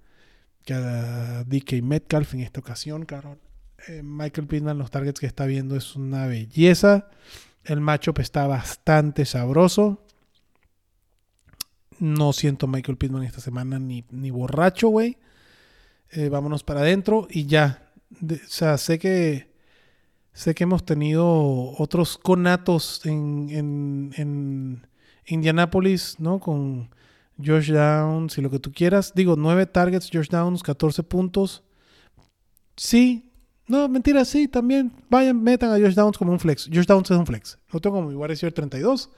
que a DK Metcalf en esta ocasión, cabrón. Eh, Michael Pittman, los targets que está viendo es una belleza. El matchup está bastante sabroso. No siento Michael Pittman esta semana ni, ni borracho, güey. Eh, vámonos para adentro y ya. o sea, sé que sé que hemos tenido otros conatos en, en, en Indianapolis, ¿no? Con Josh Downs y lo que tú quieras. Digo, 9 targets, Josh Downs, 14 puntos. Sí. No, mentira, sí, también. Vayan, metan a Josh Downs como un flex. Josh Downs es un flex. Lo tengo como mi wide 32.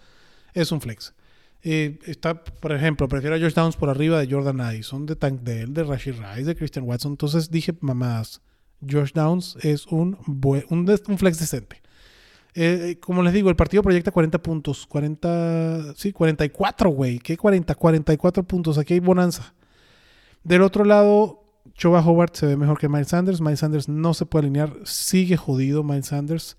Es un flex. Eh, está, por ejemplo, prefiero a Josh Downs por arriba de Jordan Addison, de Tank Dell, de Rashid Rice, de Christian Watson. Entonces dije, mamás, Josh Downs es un, un, flex decente. Eh, eh, como les digo, el partido proyecta 40 puntos. 40, sí, 44, güey. ¿Qué 40? 44 puntos. Aquí hay bonanza. Del otro lado, Choba Howard se ve mejor que Miles Sanders. Miles Sanders no se puede alinear. Sigue jodido Miles Sanders.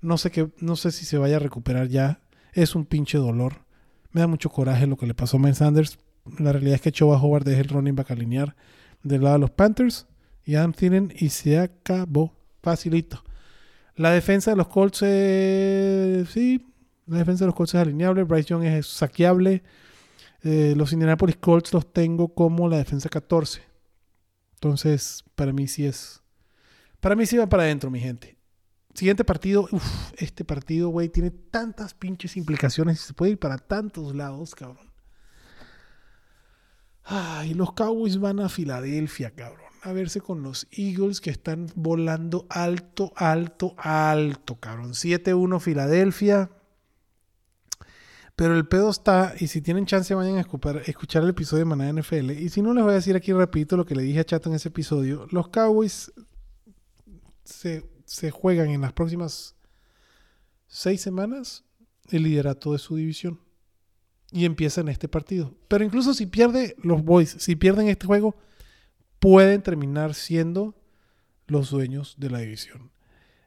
No sé, no sé si se vaya a recuperar ya. Es un pinche dolor. Me da mucho coraje lo que le pasó a Miles Sanders. La realidad es que Choba Howard es el running back alinear del lado de los Panthers. Y Adam y se acabó. Facilito. La defensa de los Colts, sí, la defensa de los Colts es alineable. Bryce Young es saqueable. Eh, los Indianapolis Colts los tengo como la defensa 14. Entonces, para mí sí es. Para mí sí va para adentro, mi gente. Siguiente partido. Uf, este partido, güey, tiene tantas pinches implicaciones se puede ir para tantos lados, cabrón. Ay, los Cowboys van a Filadelfia, cabrón a verse con los Eagles que están volando alto, alto, alto, cabrón. 7-1 Filadelfia. Pero el pedo está, y si tienen chance vayan a escuchar, el episodio de Manada NFL. Y si no, les voy a decir aquí, repito, lo que le dije a Chato en ese episodio. Los Cowboys se, se juegan en las próximas seis semanas el liderato de su división. Y empieza en este partido. Pero incluso si pierde los Boys, si pierden este juego, pueden terminar siendo los dueños de la división.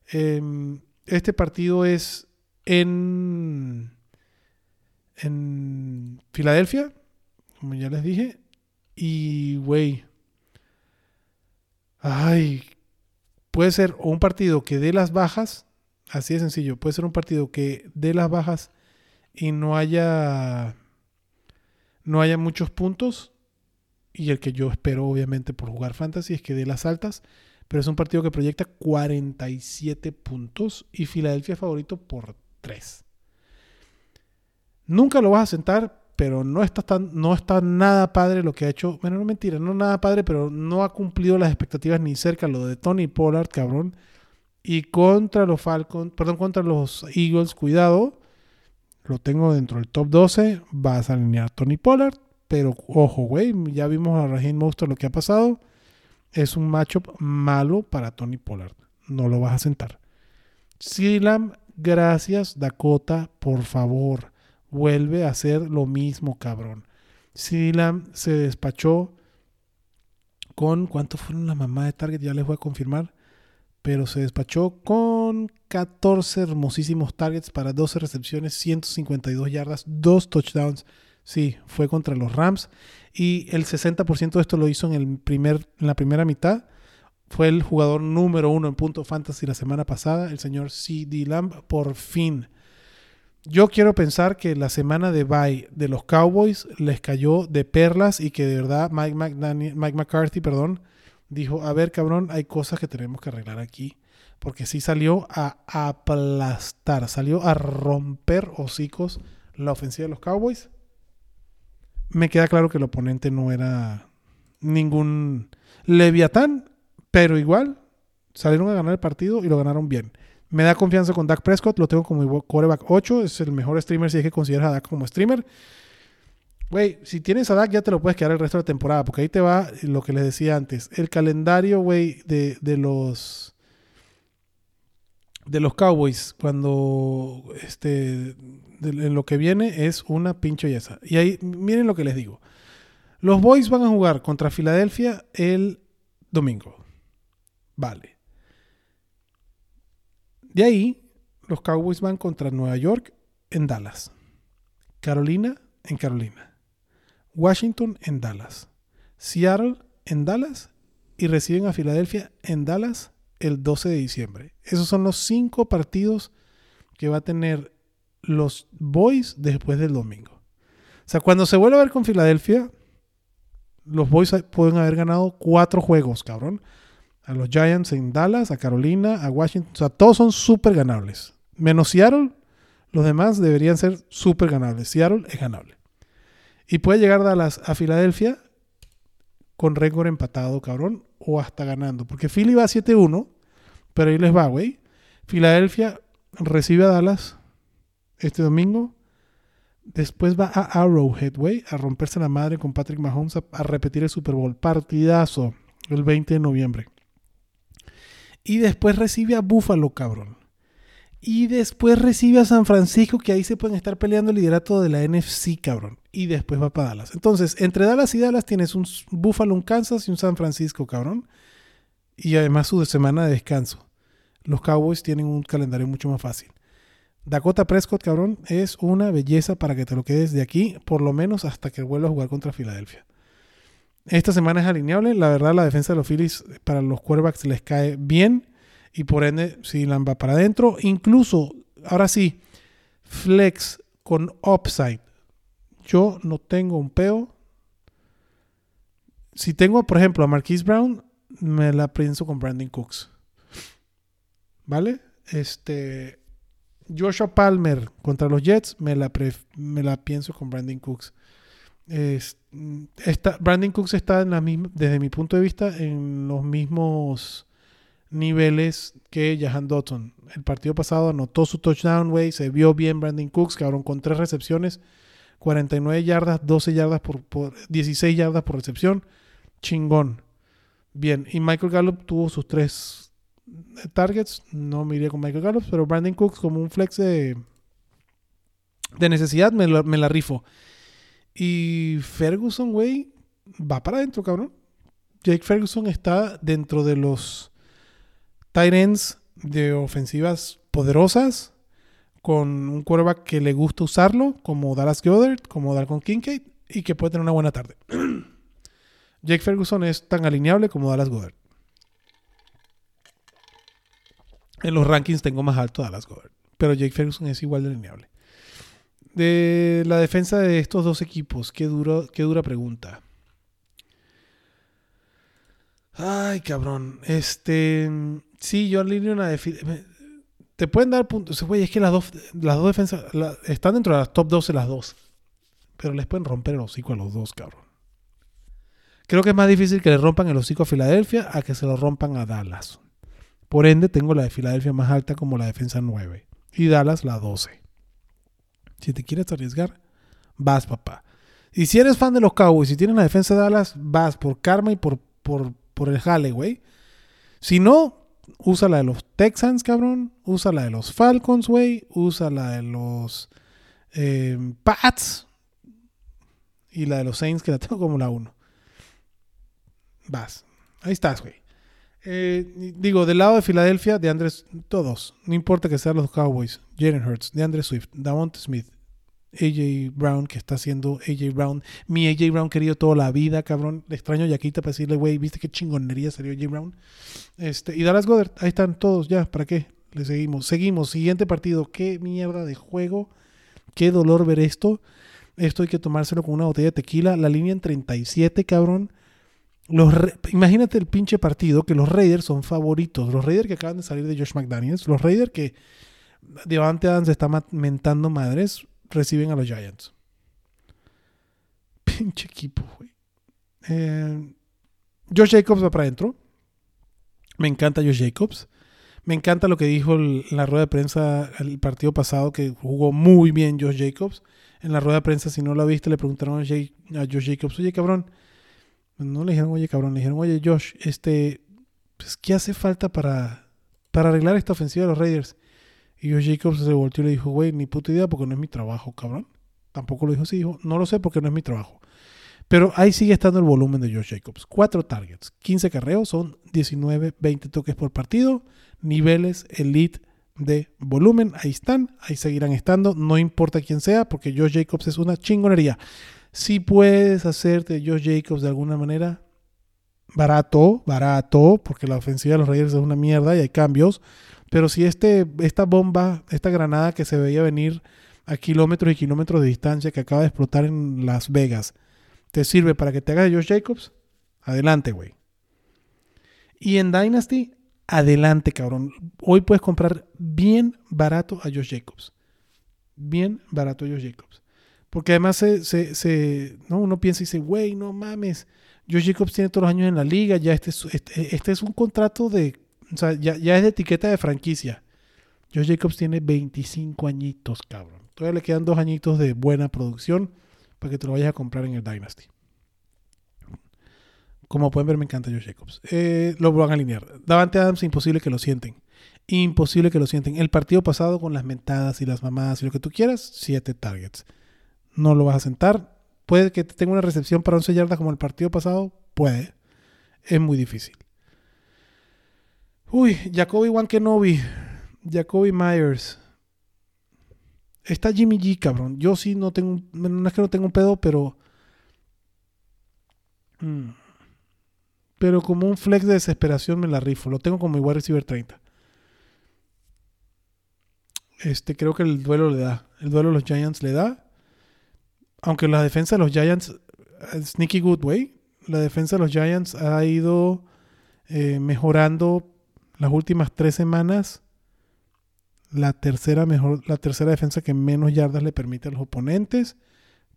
Em, este partido es en, en Filadelfia, como ya les dije. Y, güey, ay, puede ser un partido que dé las bajas, así de sencillo, puede ser un partido que dé las bajas y no haya, no haya muchos puntos y el que yo espero obviamente por jugar fantasy es que dé las altas, pero es un partido que proyecta 47 puntos y Filadelfia favorito por 3. Nunca lo vas a sentar, pero no está, tan, no está nada padre lo que ha hecho. Bueno, no mentira, no nada padre, pero no ha cumplido las expectativas ni cerca lo de Tony Pollard, cabrón. Y contra los Falcons, perdón, contra los Eagles, cuidado. Lo tengo dentro del top 12. Vas a alinear Tony Pollard. Pero ojo, güey, ya vimos a Raheem Monster lo que ha pasado. Es un matchup malo para Tony Pollard. No lo vas a sentar. Silam, gracias, Dakota, por favor. Vuelve a hacer lo mismo, cabrón. Silam se despachó con. ¿Cuánto fueron la mamá de Target? Ya les voy a confirmar. Pero se despachó con 14 hermosísimos targets para 12 recepciones, 152 yardas, 2 touchdowns Sí, fue contra los Rams. Y el 60% de esto lo hizo en, el primer, en la primera mitad. Fue el jugador número uno en punto fantasy la semana pasada, el señor CD Lamb, por fin. Yo quiero pensar que la semana de bye de los Cowboys les cayó de perlas y que de verdad Mike, McCarthy perdón, dijo, a ver cabrón, hay cosas que tenemos que arreglar aquí. Porque sí salió a aplastar, salió a romper hocicos la ofensiva de los Cowboys me queda claro que el oponente no era ningún Leviatán, pero igual salieron a ganar el partido y lo ganaron bien. Me da confianza con Dak Prescott, lo tengo como coreback 8, es el mejor streamer si es que consideras a Dak como streamer. Güey, si tienes a Dak ya te lo puedes quedar el resto de la temporada, porque ahí te va lo que les decía antes. El calendario, güey, de, de los de los Cowboys cuando este lo que viene es una pinche yesa. Y ahí miren lo que les digo. Los Boys van a jugar contra Filadelfia el domingo. Vale. De ahí los Cowboys van contra Nueva York en Dallas. Carolina en Carolina. Washington en Dallas. Seattle en Dallas. Y reciben a Filadelfia en Dallas el 12 de diciembre. Esos son los cinco partidos que va a tener los Boys después del domingo. O sea, cuando se vuelve a ver con Filadelfia, los Boys pueden haber ganado cuatro juegos, cabrón. A los Giants en Dallas, a Carolina, a Washington. O sea, todos son súper ganables. Menos Seattle, los demás deberían ser súper ganables. Seattle es ganable. Y puede llegar Dallas a Filadelfia con récord empatado, cabrón, o hasta ganando. Porque Philly va a 7-1, pero ahí les va, güey. Filadelfia recibe a Dallas este domingo Después va a Arrowhead, a romperse la madre con Patrick Mahomes a, repetir el Super Bowl. Partidazo el 20 de noviembre. Y después recibe a Buffalo, cabrón. Y después recibe a San Francisco, que ahí se pueden estar peleando el liderato de la NFC, cabrón. Y después va para Dallas. Entonces, entre Dallas y Dallas tienes un Buffalo, un Kansas y un San Francisco, cabrón. Y además su semana de descanso. Los Cowboys tienen un calendario mucho más fácil. Dakota Prescott, cabrón, es una belleza para que te lo quedes de aquí, por lo menos hasta que vuelva a jugar contra Filadelfia. Esta semana es alineable. La verdad, la defensa de los Phillies para los quarterbacks les cae bien. Y por ende, si la va para adentro. Incluso, ahora sí, flex con upside. Yo no tengo un peo. Si tengo, por ejemplo, a Marquise Brown, me la pienso con Brandon Cooks. ¿Vale? Este. Joshua Palmer contra los Jets, me la, pienso con Brandon Cooks. Brandon Cooks está en la misma, desde mi punto de vista en los mismos niveles que Jahan Dotson. El partido pasado anotó su touchdown, güey. Se vio bien Brandon Cooks, cabrón, con tres recepciones, 49 yardas, 12 yardas por, por 16 yardas por recepción. Chingón. Bien. Y Michael Gallup tuvo sus tres targets, no me iría con Michael Gallup, pero Brandon Cooks como un flex de, de necesidad me, la rifo. Y Ferguson, güey, va para adentro, cabrón. Jake Ferguson está dentro de los tight ends de ofensivas poderosas, con un quarterback que le gusta usarlo, como Dallas Goddard, como Dalton Kincaid, y que puede tener una buena tarde. Jake Ferguson es tan alineable como Dallas Goddard. En los rankings tengo más alto a Dallas Goddard. Pero Jake Ferguson es igual de lineable. De la defensa de estos dos equipos, qué, duro, qué dura pregunta. Ay, cabrón. Este. Sí, yo alineo una defensa. Te pueden dar puntos. Güey, es que las dos, las dos defensas están dentro de las top 12 las dos. Pero les pueden romper el hocico a los dos, cabrón. Creo que es más difícil que le rompan el hocico a Filadelfia a que se lo rompan a Dallas. Por ende, tengo la de Filadelfia más alta como la defensa 9 y Dallas la 12. Si te quieres arriesgar, vas, papá. Y si eres fan de los Cowboys y tienes la defensa de Dallas, vas por karma y por, por, el jale, güey. Si no, usa la de los Texans, cabrón. Usa la de los Falcons, güey. Usa la de los eh, Pats. Y la de los Saints, que la tengo como la 1. Vas. Ahí estás, güey. Eh, digo, del lado de Filadelfia, de Andrés, todos, no importa que sean los Cowboys, Jalen Hurts, de Andrés Swift, Davante Smith, AJ Brown, que está haciendo AJ Brown, mi AJ Brown querido toda la vida, cabrón. Le extraño Yaquita para decirle, güey, viste qué chingonería salió AJ Brown. Este, y Dallas Goddard, ahí están todos, ya, ¿para qué? Le seguimos. Seguimos, siguiente partido. Qué mierda de juego. Qué dolor ver esto. Esto hay que tomárselo con una botella de tequila. La línea en 37, cabrón imagínate el pinche partido que los Raiders son favoritos. Los Raiders que acaban de salir de Josh McDaniels. Los Raiders que Devante Adams está mentando madres. Reciben a los Giants. Pinche equipo, güey. Eh, Josh Jacobs va para adentro. Me encanta Josh Jacobs. Me encanta lo que dijo en la rueda de prensa el partido pasado, que jugó muy bien Josh Jacobs. En la rueda de prensa, si no lo viste, le preguntaron a, a Josh Jacobs, oye cabrón, no le dijeron, oye, cabrón, le dijeron, oye, Josh, este, pues, ¿qué hace falta para, para arreglar esta ofensiva de los Raiders? Y Josh Jacobs se volteó y le dijo, güey, ni puta idea porque no es mi trabajo, cabrón. Tampoco lo dijo así, dijo, no lo sé porque no es mi trabajo. Pero ahí sigue estando el volumen de Josh Jacobs. Cuatro targets, 15 carreos, son 19, 20 toques por partido. Niveles elite de volumen. Ahí están, ahí seguirán estando, no importa quién sea, porque Josh Jacobs es una chingonería. Si puedes hacerte Josh Jacobs de alguna manera, barato, barato, porque la ofensiva de los Raiders es una mierda y hay cambios. Pero si este, esta bomba, esta granada que se veía venir a kilómetros y kilómetros de distancia que acaba de explotar en Las Vegas, te sirve para que te hagas Josh Jacobs, adelante, güey. Y en Dynasty, adelante, cabrón. Hoy puedes comprar bien barato a Josh Jacobs. Bien barato a Josh Jacobs. Porque además se, ¿no? uno piensa y dice, güey, no mames. Josh Jacobs tiene todos los años en la liga. Ya este es, este, este es un contrato de. O sea, ya, ya, es de etiqueta de franquicia. Josh Jacobs tiene 25 añitos, cabrón. Todavía le quedan dos añitos de buena producción para que te lo vayas a comprar en el Dynasty. Como pueden ver, me encanta Josh Jacobs. Eh, lo van a alinear. Davante Adams, imposible que lo sienten. Imposible que lo sienten. El partido pasado con las mentadas y las mamadas y lo que tú quieras, 7 targets. No lo vas a sentar. Puede que tenga una recepción para 11 yardas como el partido pasado. Puede. Es muy difícil. Uy, Jacoby Wankenobi. Jacoby Myers. Está Jimmy G, cabrón. Yo sí no tengo. No es que no tengo un pedo, pero. Mm, pero como un flex de desesperación me la rifo. Lo tengo como igual receiver 30. Este, creo que el duelo le da. El duelo de los Giants le da. Aunque la defensa de los Giants, eh, sneaky good way, la defensa de los Giants ha ido eh, mejorando las últimas tres semanas. La tercera, mejor, la tercera defensa que menos yardas le permite a los oponentes.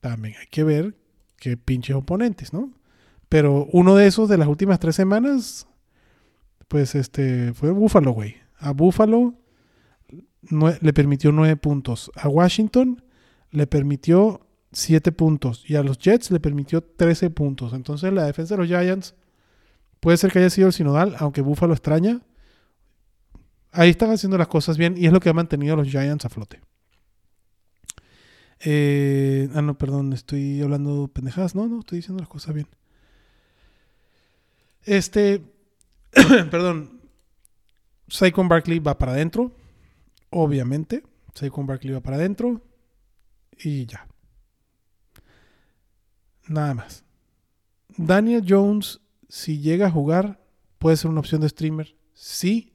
También hay que ver qué pinches oponentes, ¿no? Pero uno de esos de las últimas tres semanas, pues este, fue Buffalo, güey. A Buffalo le permitió nueve puntos. A Washington le permitió siete puntos. Y a los Jets le permitió 13 puntos. Entonces la defensa de los Giants puede ser que haya sido el sinodal, aunque Buffalo extraña. Ahí están haciendo las cosas bien y es lo que ha mantenido a los Giants a flote. Eh, ah, no, perdón, estoy hablando pendejadas. No, no, estoy diciendo las cosas bien. Este, perdón, Saquon Barkley va para adentro, obviamente. Saquon Barkley va para adentro y ya. Nada más. Daniel Jones, si llega a jugar, puede ser una opción de streamer. Sí.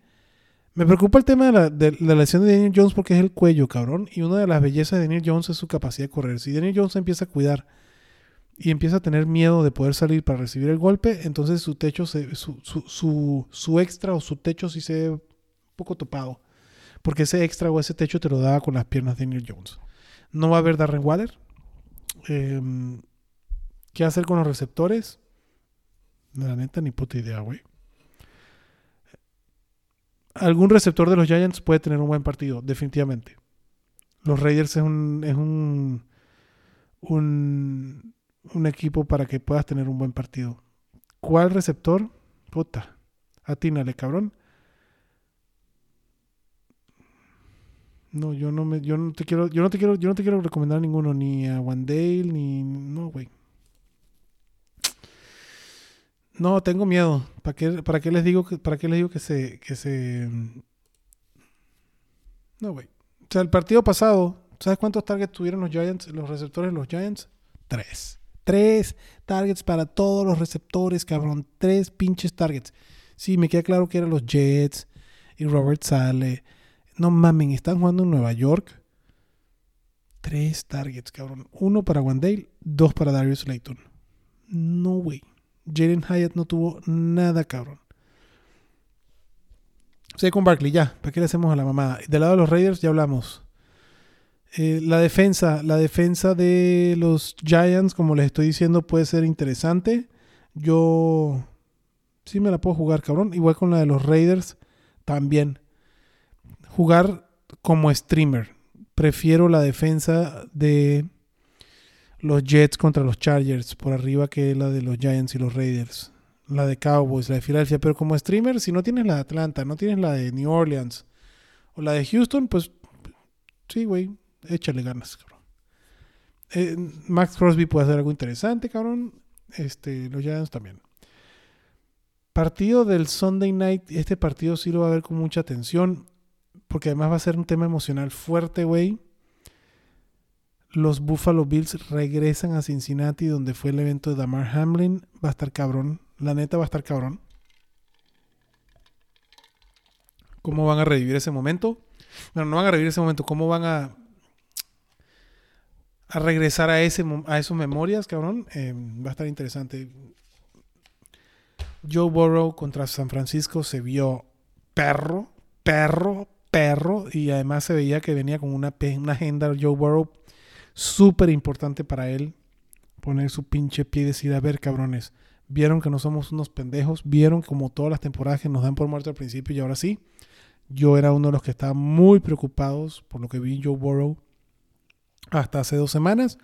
Me preocupa el tema de la, de la, lesión de Daniel Jones porque es el cuello, cabrón. Y una de las bellezas de Daniel Jones es su capacidad de correr. Si Daniel Jones empieza a cuidar y empieza a tener miedo de poder salir para recibir el golpe, entonces su techo, se, su, su, su, extra o su techo sí se ve un poco topado. Porque ese extra o ese techo te lo da con las piernas de Daniel Jones. No va a haber Darren Waller. Em, ¿Qué hacer con los receptores? La neta, ni puta idea, güey. Algún receptor de los Giants puede tener un buen partido, definitivamente. Los Raiders es un, es un, un un equipo para que puedas tener un buen partido. ¿Cuál receptor? Puta. Atínale, cabrón. No, yo no me, yo no te quiero, yo no te quiero, yo no te quiero recomendar ninguno, ni a Wandale, ni. No, güey. No, tengo miedo. ¿Para qué, para qué les digo que, para qué les digo que se, que se. No, güey. O sea, el partido pasado, ¿sabes cuántos targets tuvieron los Giants, los receptores de los Giants? Tres. Tres targets para todos los receptores, cabrón. Tres pinches targets. Sí, me queda claro que eran los Jets y Robert Sale. No mamen, están jugando en Nueva York. Tres targets, cabrón. Uno para Wandale, dos para Darius Slayton. No, güey. Jaden Hyatt no tuvo nada, cabrón. Sí, con Barkley, ya. ¿Para qué le hacemos a la mamada? Del lado de los Raiders ya hablamos. Eh, la defensa, la defensa de los Giants, como les estoy diciendo, puede ser interesante. Yo sí me la puedo jugar, cabrón. Igual con la de los Raiders, también. Jugar como streamer. Prefiero la defensa de los Jets contra los Chargers por arriba que la de los Giants y los Raiders. La de Cowboys, la de Filadelfia. Pero como streamer, si no tienes la de Atlanta, no tienes la de New Orleans o la de Houston, pues sí, güey échale ganas, cabrón. Eh, Max Crosby puede hacer algo interesante, cabrón. Este, los Giants también. Partido del Sunday night. Este partido sí lo va a ver con mucha atención. porque además va a ser un tema emocional fuerte, güey. Los Buffalo Bills regresan a Cincinnati, donde fue el evento de Damar Hamlin. Va a estar cabrón. La neta va a estar cabrón. ¿Cómo van a revivir ese momento? Bueno, no van a revivir ese momento. ¿Cómo van a, a regresar a, ese, a esas memorias, cabrón? Eh, va a estar interesante. Joe Burrow contra San Francisco se vio perro, perro, perro. Y además se veía que venía con una, una agenda Joe Burrow súper importante para él. Poner su pinche pie y decir, a ver, cabrones, vieron que no somos unos pendejos, vieron como todas las temporadas nos dan por muerto al principio y ahora sí. Yo era uno de los que estaba muy preocupados por lo que vi Joe Burrow hasta hace dos semanas.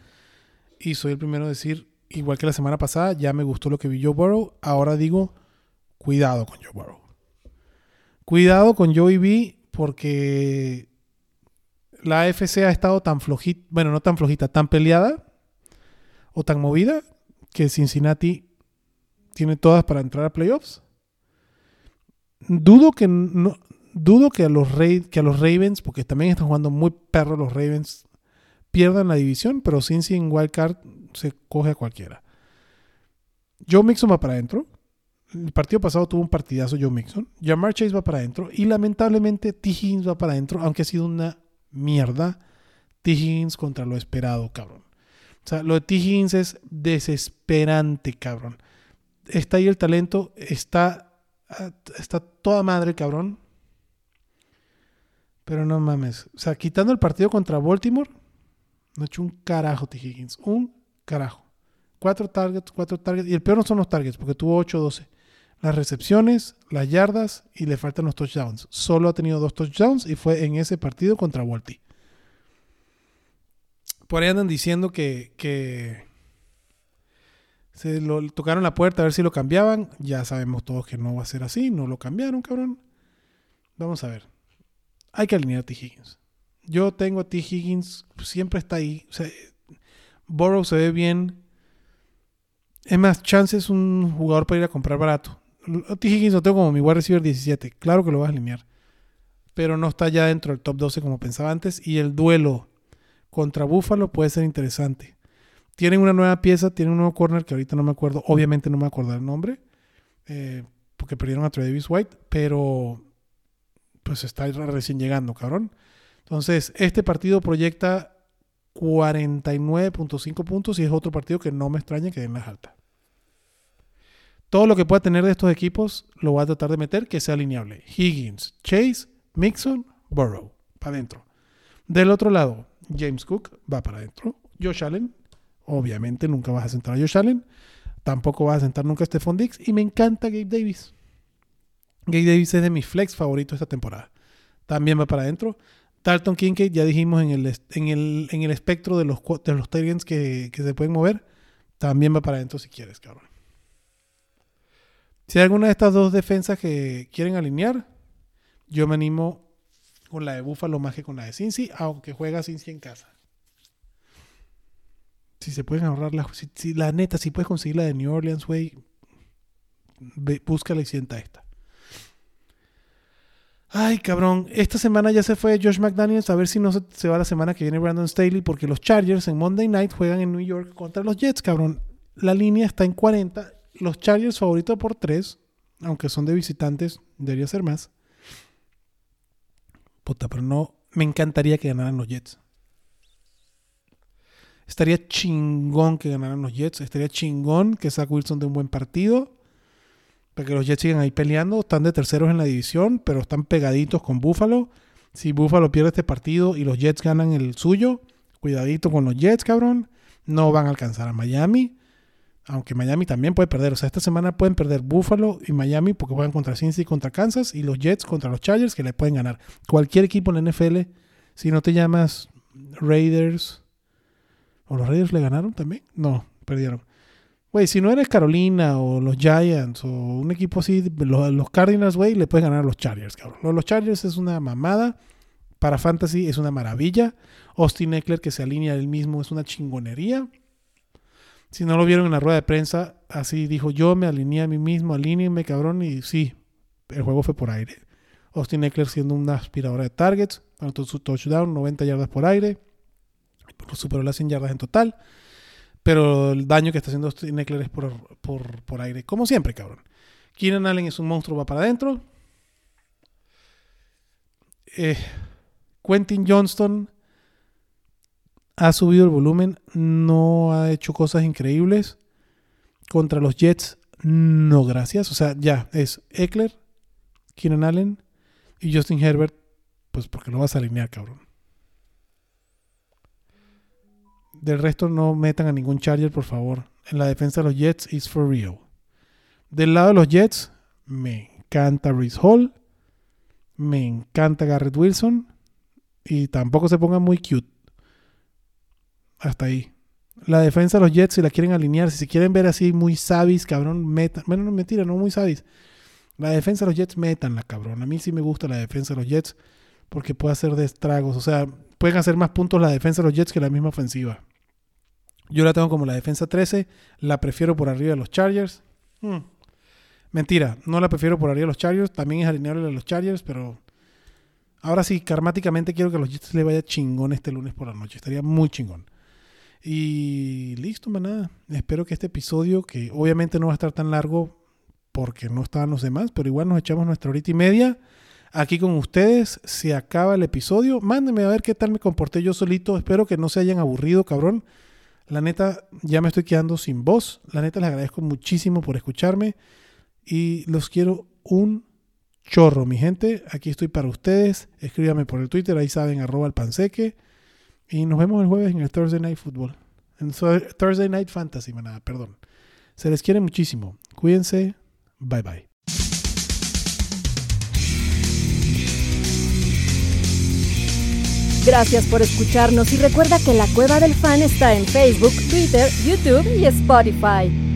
Y soy el primero a decir, igual que la semana pasada, ya me gustó lo que vi Joe Burrow. Ahora digo, cuidado con Joe Burrow. Cuidado con Joey B porque la AFC ha estado tan flojita, bueno, no tan flojita, tan peleada o tan movida que Cincinnati tiene todas para entrar a playoffs. Dudo que no, dudo que a los que a los Ravens, porque también están jugando muy perro los Ravens, pierdan la división, pero Cincy en Wildcard se coge a cualquiera. Joe Mixon va para adentro. El partido pasado tuvo un partidazo Joe Mixon. Jamar Chase va para adentro. Y lamentablemente T. Higgins va para adentro, aunque ha sido una mierda. T. Higgins contra lo esperado, cabrón. O sea, lo de T. Higgins es desesperante, cabrón. Está ahí el talento, está, está toda madre, cabrón. Pero no mames. O sea, quitando el partido contra Baltimore, no ha hecho un carajo T. Higgins. Un carajo. Cuatro targets, cuatro targets. Y el peor no son los targets, porque tuvo 8-12. Las recepciones, las yardas y le faltan los touchdowns. Solo ha tenido dos touchdowns y fue en ese partido contra Walty. Por ahí andan diciendo que, que se lo tocaron la puerta a ver si lo cambiaban. Ya sabemos todos que no va a ser así. No lo cambiaron, cabrón. Vamos a ver. Hay que alinear a T. Higgins. Yo tengo a T. Higgins, siempre está ahí. O se ve bien. Es más, Chance es un jugador para ir a comprar barato. T. Higgins tengo como mi wide receiver 17. Claro que lo vas a alinear. Pero no está ya dentro del top 12 como pensaba antes. Y el duelo contra Buffalo puede ser interesante. Tienen una nueva pieza, tienen un nuevo corner que ahorita no me acuerdo. Obviamente no me acuerdo el nombre. Eh, porque perdieron a Travis White. Pero pues está recién llegando, cabrón. Entonces, este partido proyecta 49.5 puntos y es otro partido que no me extraña que den las altas. Todo lo que pueda tener de estos equipos lo voy a tratar de meter que sea alineable. Higgins, Chase, Mixon, Burrow. Para adentro. Del otro lado, James Cook va para adentro. Josh Allen. Obviamente nunca vas a sentar a Josh Allen. Tampoco vas a sentar nunca a Stephon Dix. Y me encanta Gabe Davis. Gabe Davis es de mis flex favoritos esta temporada. También va para adentro. Dalton Kincaid, ya dijimos en el, en el, en el espectro de los, de los que, que se pueden mover. También va para adentro si quieres, cabrón. Si hay alguna de estas dos defensas que quieren alinear, yo me animo con la de Buffalo más que con la de Cincy, aunque juega Cincy en casa. Si se pueden ahorrar la, si, la neta, si puedes conseguir la de New Orleans, güey, búscala y sienta esta. Ay, cabrón. Esta semana ya se fue Josh McDaniels. A ver si no se, se, va la semana que viene Brandon Staley. Porque los Chargers en Monday Night juegan en New York contra los Jets, cabrón. La línea está en 40 los Chargers favoritos por 3, aunque son de visitantes, debería ser más. Puta, pero no, me encantaría que ganaran los Jets. Estaría chingón que ganaran los Jets. Estaría chingón que Zach Wilson de un buen partido. Para que los Jets sigan ahí peleando. Están de terceros en la división, pero están pegaditos con Buffalo. Si Buffalo pierde este partido y los Jets ganan el suyo, cuidadito con los Jets, cabrón. No van a alcanzar a Miami. Aunque Miami también puede perder. O sea, esta semana pueden perder Buffalo y Miami porque juegan contra Cincy contra Kansas. Y los Jets contra los Chargers que le pueden ganar. Cualquier equipo en la NFL, si no te llamas Raiders. ¿O los Raiders le ganaron también? No, perdieron. Güey, si no eres Carolina o los Giants o un equipo así, los, Cardinals, güey, le puedes ganar a los Chargers, cabrón. Los Chargers es una mamada. Para Fantasy es una maravilla. Austin Eckler que se alinea él mismo es una chingonería. Si no lo vieron en la rueda de prensa, así dijo, yo me alineé a mí mismo, alíneenme, cabrón, y sí, el juego fue por aire. Austin Eckler siendo una aspiradora de targets. Anotó su touchdown, 90 yardas por aire. Superó las 100 yardas en total. Pero el daño que está haciendo Austin Eckler es por, por, por aire. Como siempre, cabrón. Keenan Allen es un monstruo, va para adentro. Eh, Quentin Johnston ha subido el volumen, no ha hecho cosas increíbles. Contra los Jets, no gracias. O sea, ya es Eckler, Keenan Allen y Justin Herbert, pues porque lo vas a alinear, cabrón. Del resto no metan a ningún Charger, por favor. En la defensa de los Jets is for real. Del lado de los Jets, me encanta Reese Hall. Me encanta Garrett Wilson. Y tampoco se ponga muy cute. Hasta ahí. La defensa de los Jets, si la quieren alinear, si se quieren ver así muy savis, cabrón, metan. Bueno, no mentira, no muy savis. La defensa de los Jets, metanla, cabrón. A mí sí me gusta la defensa de los Jets porque puede hacer de estragos. O sea, pueden hacer más puntos la defensa de los Jets que la misma ofensiva. Yo la tengo como la defensa 13. La prefiero por arriba de los Chargers. Hmm. Mentira, no la prefiero por arriba de los Chargers. También es alineable a los Chargers, pero ahora sí, karmáticamente quiero que a los Jets le vaya chingón este lunes por la noche. Estaría muy chingón. Y listo, manada. Espero que este episodio, que obviamente no va a estar tan largo porque no estaban los demás, pero igual nos echamos nuestra horita y media aquí con ustedes. Se acaba el episodio. Mándenme a ver qué tal me comporté yo solito. Espero que no se hayan aburrido, cabrón. La neta, ya me estoy quedando sin voz. La neta, les agradezco muchísimo por escucharme. Y los quiero un chorro, mi gente. Aquí estoy para ustedes. Escríbame por el Twitter, ahí saben, arroba el panseque. Y nos vemos el jueves en el Thursday Night Football. En Thursday Night Fantasy, manada, perdón. Se les quiere muchísimo. Cuídense. Bye bye. Gracias por escucharnos y recuerda que la Cueva del Fan está en Facebook, Twitter, YouTube y Spotify.